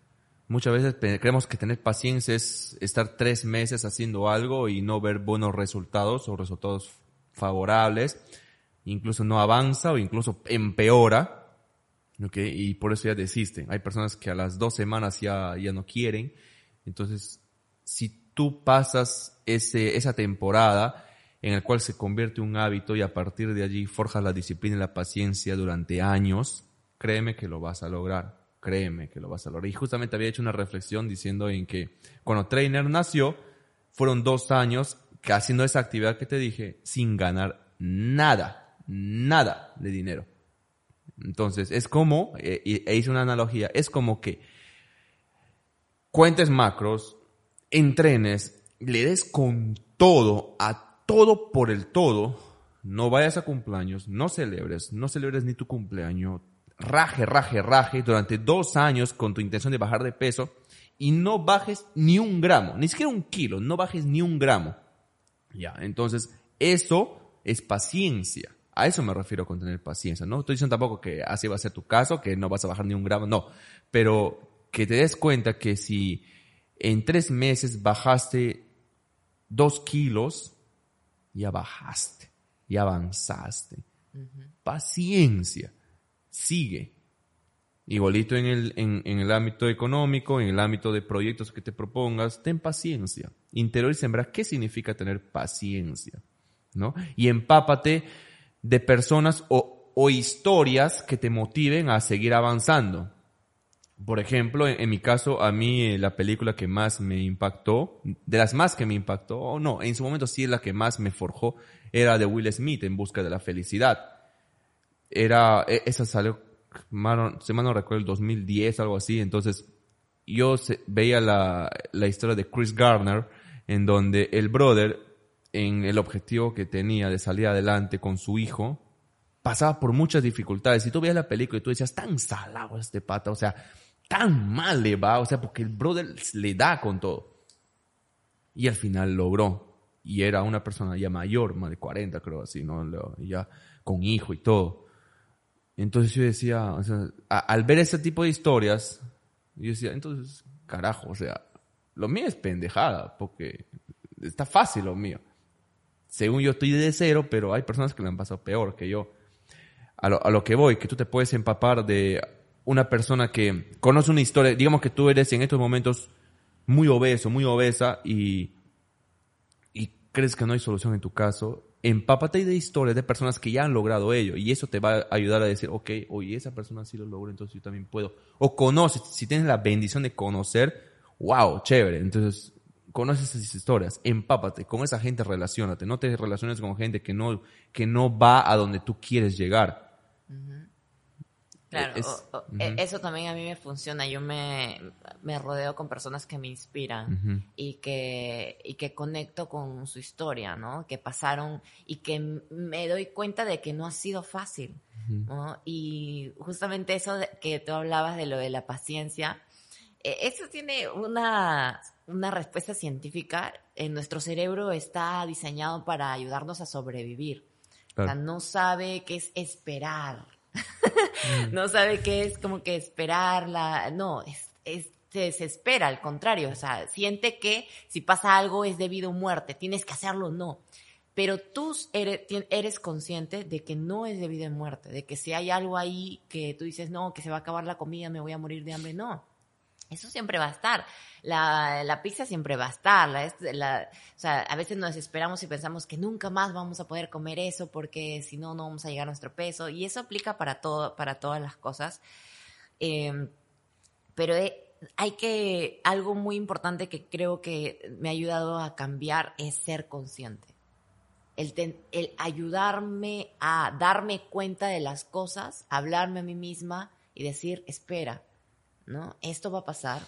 Muchas veces creemos que tener paciencia es estar tres meses haciendo algo y no ver buenos resultados o resultados favorables, incluso no avanza o incluso empeora. ¿okay? Y por eso ya desisten. Hay personas que a las dos semanas ya, ya no quieren. Entonces, si tú pasas ese, esa temporada en el cual se convierte un hábito y a partir de allí forjas la disciplina y la paciencia durante años, créeme que lo vas a lograr. Créeme que lo vas a lograr. Y justamente había hecho una reflexión diciendo en que cuando Trainer nació, fueron dos años haciendo esa actividad que te dije sin ganar nada, nada de dinero. Entonces, es como, eh, e hice una analogía, es como que cuentes macros, entrenes, le des con todo, a todo por el todo, no vayas a cumpleaños, no celebres, no celebres ni tu cumpleaños, raje, raje, raje durante dos años con tu intención de bajar de peso y no bajes ni un gramo, ni siquiera un kilo, no bajes ni un gramo. Ya, entonces, eso es paciencia. A eso me refiero con tener paciencia. No estoy diciendo tampoco que así va a ser tu caso, que no vas a bajar ni un gramo, no. Pero que te des cuenta que si en tres meses bajaste dos kilos, ya bajaste, ya avanzaste. Paciencia. Sigue. Igualito en el, en, en, el ámbito económico, en el ámbito de proyectos que te propongas, ten paciencia. Interior y sembra, ¿qué significa tener paciencia? ¿No? Y empápate de personas o, o historias que te motiven a seguir avanzando. Por ejemplo, en, mi caso, a mí eh, la película que más me impactó, de las más que me impactó, o no, en su momento sí es la que más me forjó, era de Will Smith, En Busca de la Felicidad. Era, e, esa salió, se me no recuerdo, el 2010, algo así, entonces yo veía la, la historia de Chris Garner, en donde el brother, en el objetivo que tenía de salir adelante con su hijo, pasaba por muchas dificultades. Y tú veías la película y tú decías, tan salado este pata, o sea, tan mal le va, o sea, porque el brother le da con todo. Y al final logró. Y era una persona ya mayor, más de 40 creo así, ¿no? Ya con hijo y todo. Entonces yo decía, o sea, al ver ese tipo de historias, yo decía, entonces, carajo, o sea, lo mío es pendejada, porque está fácil lo mío. Según yo estoy de cero, pero hay personas que le han pasado peor que yo. A lo, a lo que voy, que tú te puedes empapar de una persona que conoce una historia, digamos que tú eres en estos momentos muy obeso, muy obesa y, y crees que no hay solución en tu caso, empápate de historias de personas que ya han logrado ello y eso te va a ayudar a decir, ok, oye, esa persona sí lo logró, entonces yo también puedo. O conoces, si tienes la bendición de conocer, wow, chévere. Entonces, conoces esas historias, empápate, con esa gente relacionate, no te relaciones con gente que no, que no va a donde tú quieres llegar. Claro, e, eso también a mí me funciona. Yo me, me rodeo con personas que me inspiran y, que, y que conecto con su historia, ¿no? Que pasaron y que me doy cuenta de que no ha sido fácil, ¿no? Y justamente eso que tú hablabas de lo de la paciencia, e, eso tiene una, una respuesta científica. En nuestro cerebro está diseñado para ayudarnos a sobrevivir. O sea, no sabe qué es esperar. no sabe qué es como que esperarla, no, es, se desespera, al contrario, o sea, siente que si pasa algo es debido a muerte, tienes que hacerlo, no. Pero tú eres, eres consciente de que no es debido a muerte, de que si hay algo ahí que tú dices, no, que se va a acabar la comida, me voy a morir de hambre, no. Eso siempre va a estar. La, la pizza siempre va a estar. La, o sea, a veces nos desesperamos y pensamos que nunca más vamos a poder comer eso porque si no, no vamos a llegar a nuestro peso. Y eso aplica para, todo, para todas las cosas. Em, pero hay que, algo muy importante que creo que me ha ayudado a cambiar es ser consciente. El, el ayudarme a darme cuenta de las cosas, hablarme a mí misma y decir, espera, ¿no? Esto va a pasar.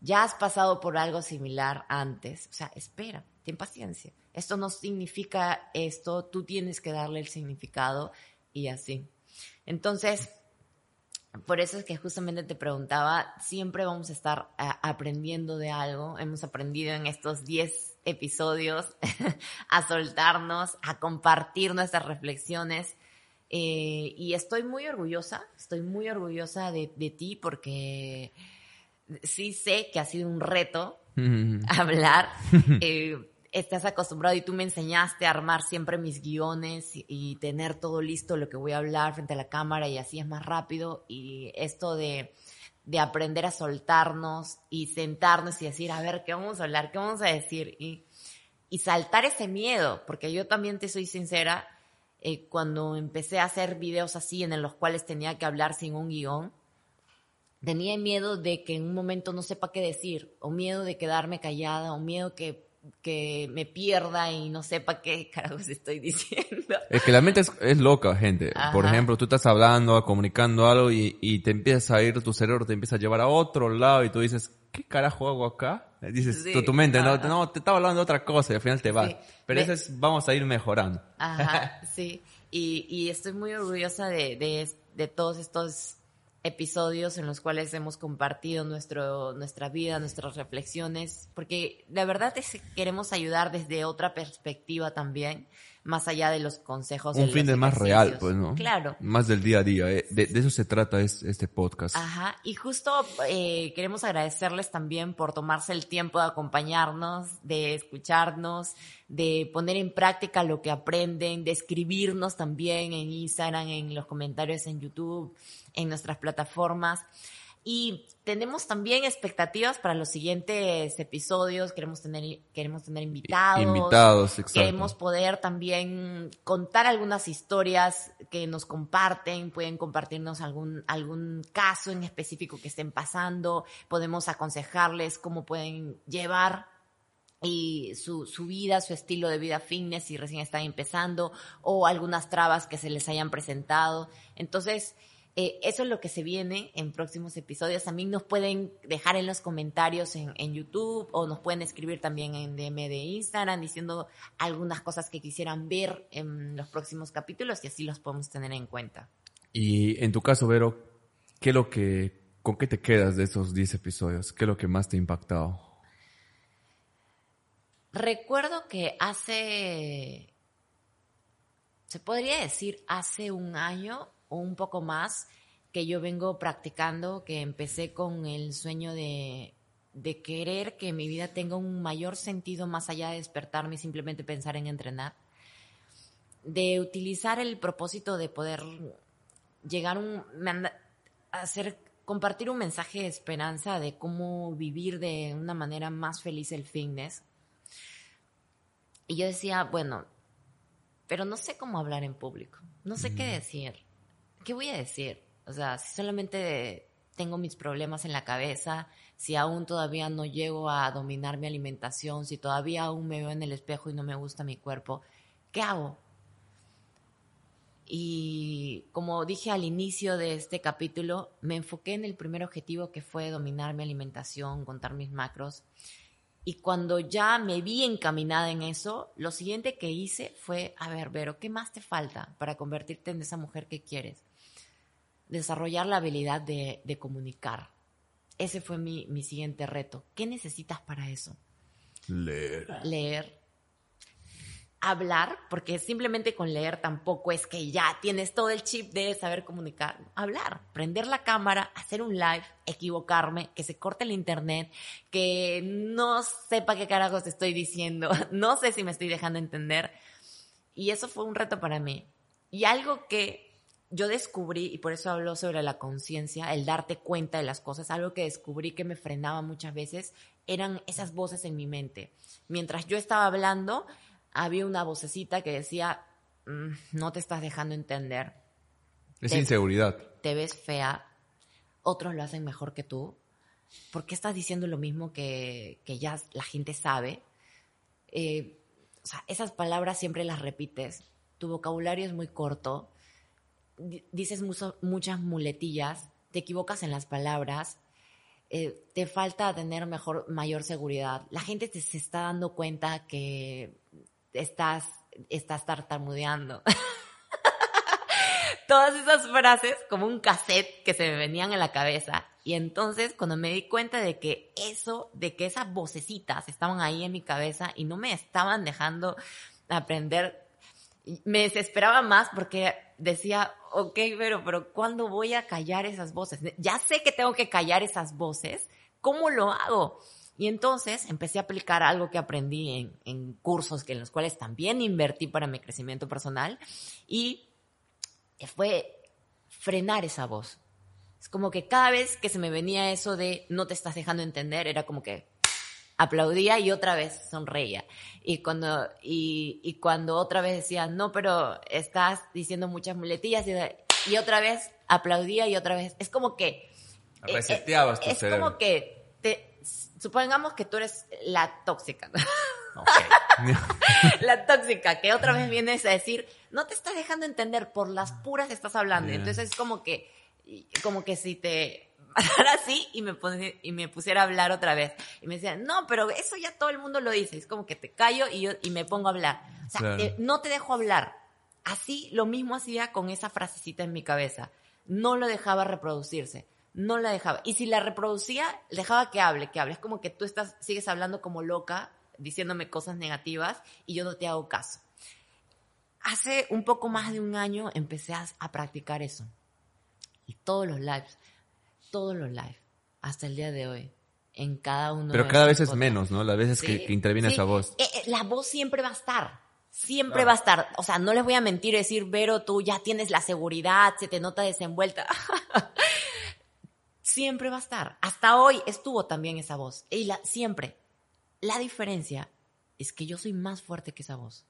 Ya has pasado por algo similar antes. O sea, espera, ten paciencia. Esto no significa esto, tú tienes que darle el significado y así. Entonces, por eso es que justamente te preguntaba, siempre vamos a estar a, aprendiendo de algo. Hemos aprendido en estos 10 episodios a soltarnos, a compartir nuestras reflexiones. Eh, y estoy muy orgullosa, estoy muy orgullosa de, de ti porque sí sé que ha sido un reto hablar. Eh, estás acostumbrado y tú me enseñaste a armar siempre mis guiones y, tener todo listo lo que voy a hablar frente a la cámara y así es más rápido. Y esto de, de aprender a soltarnos y sentarnos y decir, a ver, ¿qué vamos a hablar? ¿Qué vamos a decir? Y, y saltar ese miedo, porque yo también te soy sincera, eh, cuando empecé a hacer videos así en los cuales tenía que hablar sin un guion, tenía miedo de que en un momento no sepa qué decir, o miedo de quedarme callada, o miedo que que me pierda y no sepa qué carajos estoy diciendo. Es que la mente es, loca, gente. Por ejemplo, tú estás hablando, comunicando algo y, y, te empiezas a ir, tu cerebro te empieza a llevar a otro lado y tú dices, ¿qué carajo hago acá? Dices, tu, mente, no, no, te estaba hablando de otra cosa y al final te vas. Pero eso es, vamos a ir mejorando. Ajá, sí. Y, y estoy muy orgullosa de, de, de todos estos episodios en los cuales hemos compartido nuestro, nuestra vida, nuestras reflexiones, porque la verdad es que queremos ayudar desde otra perspectiva también más allá de los consejos. Un fin de más real, pues, ¿no? Claro. Más del día a día. Eh. De, eso se trata es, este podcast. Ajá. Y justo eh, queremos agradecerles también por tomarse el tiempo de acompañarnos, de escucharnos, de poner en práctica lo que aprenden, de escribirnos también en Instagram, en los comentarios en YouTube, en nuestras plataformas. Y tenemos también expectativas para los siguientes episodios. Queremos tener, queremos tener invitados. Invitados, exacto. Queremos poder también contar algunas historias que nos comparten. Pueden compartirnos algún, algún caso en específico que estén pasando. Podemos aconsejarles cómo pueden llevar y su, su, vida, su estilo de vida fitness si recién están empezando o algunas trabas que se les hayan presentado. Entonces, eh, eso es lo que se viene en próximos episodios. También nos pueden dejar en los comentarios en, en, YouTube o nos pueden escribir también en DM de Instagram diciendo algunas cosas que quisieran ver en los próximos capítulos y así los podemos tener en cuenta. Y en tu caso, Vero, ¿qué lo que, ¿con qué te quedas de esos 10 episodios? ¿Qué es lo que más te ha impactado? Recuerdo que hace, se podría decir, hace un año o un poco más que yo vengo practicando, que empecé con el sueño de, de querer que mi vida tenga un mayor sentido más allá de despertarme y simplemente pensar en entrenar, de utilizar el propósito de poder llegar un, a hacer, compartir un mensaje de esperanza de cómo vivir de una manera más feliz el fitness. Y yo decía, bueno, pero no sé cómo hablar en público, no sé qué decir. ¿Qué voy a decir? O sea, si solamente tengo mis problemas en la cabeza, si aún todavía no llego a dominar mi alimentación, si todavía aún me veo en el espejo y no me gusta mi cuerpo, ¿qué hago? Y como dije al inicio de este capítulo, me enfoqué en el primer objetivo que fue dominar mi alimentación, contar mis macros. Y cuando ya me vi encaminada en eso, lo siguiente que hice fue, a ver, Vero, ¿qué más te falta para convertirte en esa mujer que quieres? Desarrollar la habilidad de, comunicar. Ese fue mi, mi, siguiente reto. ¿Qué necesitas para eso? Leer. Leer. Hablar, porque simplemente con leer tampoco es que ya tienes todo el chip de saber comunicar. Hablar, prender la cámara, hacer un live, equivocarme, que se corte el internet, que no sepa qué carajos estoy diciendo, no sé si me estoy dejando entender. Y eso fue un reto para mí. Y algo que yo descubrí, y por eso hablo sobre la conciencia, el darte cuenta de las cosas, algo que descubrí que me frenaba muchas veces, eran esas voces en mi mente. Mientras yo estaba hablando, había una vocecita que decía, mm, no te estás dejando entender. Es inseguridad. Te ves fea, otros lo hacen mejor que tú. ¿Por qué estás diciendo lo mismo que, ya la gente sabe? Eh, o sea, esas palabras siempre las repites. Tu vocabulario es muy corto dices muchas muletillas, te equivocas en las palabras, eh, te falta tener mejor, mayor seguridad. La gente te, se está dando cuenta que estás, estás tartamudeando. todas esas frases como un cassette que se me venían en la cabeza. Y entonces cuando me di cuenta de que eso, de que esas vocecitas estaban ahí en mi cabeza y no me estaban dejando aprender, me desesperaba más porque decía, ok, pero, pero ¿cuándo voy a callar esas voces? Ya sé que tengo que callar esas voces, ¿cómo lo hago? Y entonces empecé a aplicar algo que aprendí en, en cursos que en los cuales también invertí para mi crecimiento personal y fue frenar esa voz. Es como que cada vez que se me venía eso de no te estás dejando entender, era como que aplaudía y otra vez sonreía. Y cuando, y, y cuando otra vez decía, no, pero estás diciendo muchas muletillas y, y otra vez aplaudía y otra vez. Es como que... Reseteabas tu es cerebro. como que te, supongamos que tú eres la tóxica. la tóxica, que otra vez vienes a decir, no te estás dejando entender, por las puras estás hablando. Yeah. Entonces es como que, como que si te pasara así y me, pone, y me pusiera a hablar otra vez. Y me decían, no, pero eso ya todo el mundo lo dice. Es como que te callo y yo y me pongo a hablar. O sea, Claro. te- no te dejo hablar. Así, lo mismo hacía con esa frasecita en mi cabeza. No lo dejaba reproducirse. No la dejaba. Y si la reproducía, dejaba que hable, que hable. Es como que tú estás, sigues hablando como loca, diciéndome cosas negativas y yo no te hago caso. Hace un poco más de un año empecé a, a practicar eso. Y todos los lives, todos los lives, hasta el día de hoy, en cada uno Pero de cada vez es podcasts. menos, ¿no? Las veces que, Sí, que interviene sí. esa voz. Eh, eh, la voz siempre va a estar. Siempre va a estar. O sea, no les voy a mentir y decir, Vero, tú ya tienes la seguridad, se te nota desenvuelta. siempre va a estar. Hasta hoy estuvo también esa voz. Y la, siempre. La diferencia es que yo soy más fuerte que esa voz.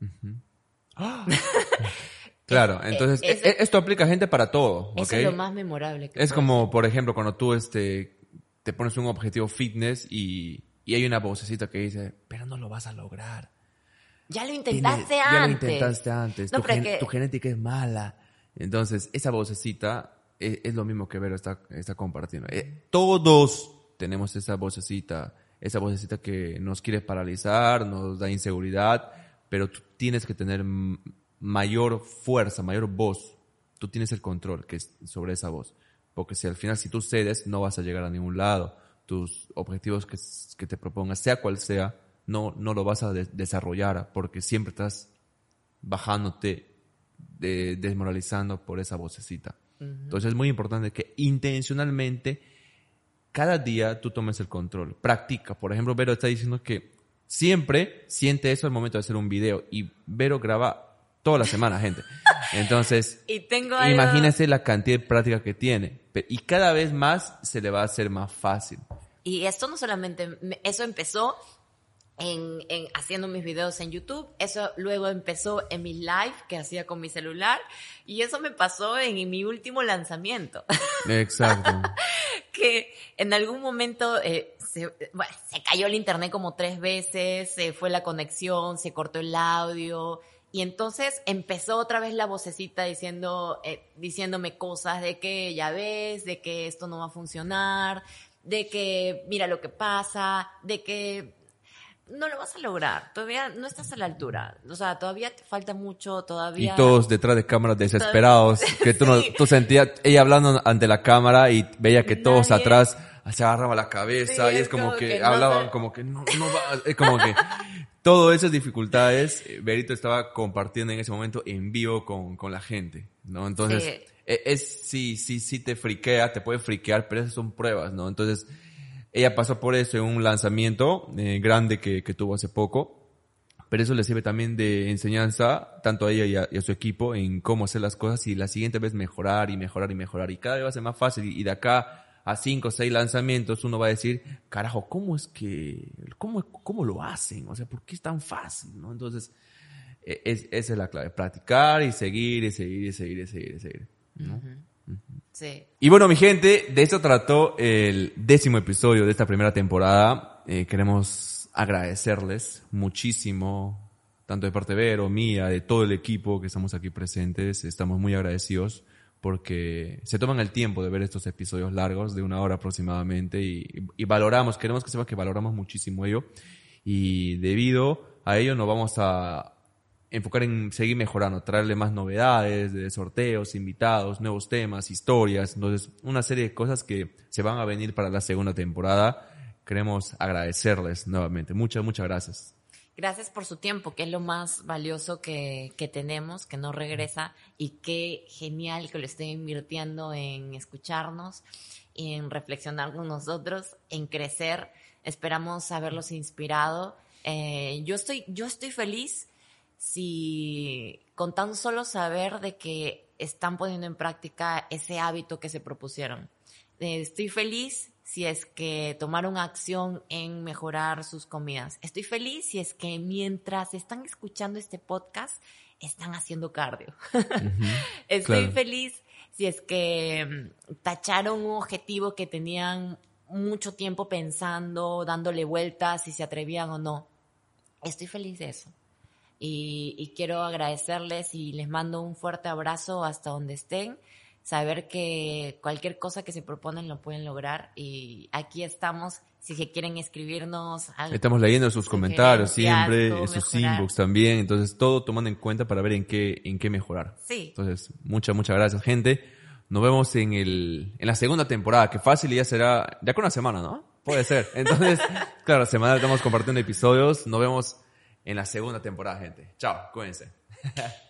Claro, Es- entonces es- e- esto aplica gente para todo, Eso es lo más memorable que Es como, por ejemplo, cuando tú este, te pones un objetivo fitness y, y hay una vocecita que dice, pero no lo vas a lograr. Ya lo Tienes- intentaste ya lo antes. intentaste antes. No, tu, gen- que- tu genética es mala. Entonces, esa vocecita es, es lo mismo que Vero está, está compartiendo. Eh, todos tenemos esa vocecita, esa vocecita que nos quiere paralizar, nos da inseguridad, pero tú tienes que tener mayor fuerza, mayor voz. Tú tienes el control que es sobre esa voz. Porque si al final, si tú cedes, no vas a llegar a ningún lado. Tus objetivos que, que te propongas, sea cual sea, no, no lo vas a de- desarrollar porque siempre estás bajándote, de- desmoralizando por esa vocecita. Entonces es muy importante que intencionalmente cada día tú tomes el control. Practica. Por ejemplo, Vero está diciendo que siempre siente eso al momento de hacer un video y Vero graba toda la semana, gente. Entonces, Y tengo algo- imagínese la cantidad de práctica que tiene. Y cada vez más se le va a hacer más fácil. Y esto no solamente, me- eso empezó en, en haciendo mis videos en YouTube, eso luego empezó en mis live que hacía con mi celular y eso me pasó en, mi último lanzamiento, Exacto. que en algún momento eh, se, bueno, se cayó el internet como tres veces, se fue la conexión, se cortó el audio y entonces empezó otra vez la vocecita diciendo, eh, diciéndome cosas de que ya ves, de que esto no va a funcionar, de que mira lo que pasa, de que no lo vas a lograr, todavía no estás a la altura, o sea, todavía te falta mucho, Y todavía... todos detrás de cámaras desesperados, que tú, no, tú sentías ella hablando ante la cámara y veía que todos Nadie- atrás se agarraban la cabeza Sí, y es como, como que, hablaban como que no, no va, es como que todas esas dificultades, eh, Berito estaba compartiendo en ese momento en vivo con, con la gente, ¿no? Entonces, Sí. e- es, sí, sí, sí te friquea, te puede friquear, pero esas son pruebas, ¿no? Entonces, ella pasó por eso en un lanzamiento eh, grande que, que tuvo hace poco, pero eso le sirve también de enseñanza tanto a ella y a, y a su equipo en cómo hacer las cosas y la siguiente vez mejorar y mejorar y mejorar y cada vez va a ser más fácil y de acá a cinco o seis lanzamientos uno va a decir, carajo, ¿cómo es que, cómo, cómo lo hacen? O sea, ¿por qué es tan fácil? ¿no? Entonces, e- es, esa es la clave, practicar y seguir y seguir y seguir y seguir y seguir. ¿no? Sí. Y bueno, mi gente, de eso trató el décimo episodio de esta primera temporada. Eh, queremos agradecerles muchísimo, tanto de parte de Vero, mía, de todo el equipo que estamos aquí presentes. Estamos muy agradecidos porque se toman el tiempo de ver estos episodios largos, de una hora aproximadamente, y, valoramos, queremos que sepan que valoramos muchísimo ello. Y debido a ello nos vamos a enfocar en seguir mejorando, traerle más novedades, de sorteos, invitados, nuevos temas, historias. Entonces, una serie de cosas que se van a venir para la segunda temporada. Queremos agradecerles nuevamente. Muchas, muchas gracias. Gracias por su tiempo, que es lo más valioso que, que tenemos, que no regresa, y qué genial que lo estén invirtiendo en escucharnos, en reflexionar con nosotros, en crecer. Esperamos haberlos inspirado. Eh, yo estoy, yo estoy feliz si con tan solo saber de que están poniendo en práctica ese hábito que se propusieron. Eh, estoy feliz si es que tomaron acción en mejorar sus comidas. Estoy feliz si es que mientras están escuchando este podcast, están haciendo cardio. Estoy claro. feliz si es que mm, tacharon un objetivo que tenían mucho tiempo pensando, dándole vueltas, si se atrevían o no. Estoy feliz de eso. Y, y quiero agradecerles y les mando un fuerte abrazo hasta donde estén saber que cualquier cosa que se proponen lo pueden lograr y aquí estamos si se quieren escribirnos algo, Estamos leyendo sus comentarios siempre, sus mejorar. inbox también, entonces todo tomando en cuenta para ver en qué, en qué mejorar. Sí. Entonces, muchas, muchas gracias, gente. Nos vemos en el, en la segunda temporada, que fácil ya será, ya con una semana, ¿no? Puede ser. Entonces, claro, semana estamos compartiendo episodios. Nos vemos en la segunda temporada, gente. Chao, cuídense.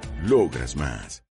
Logras más.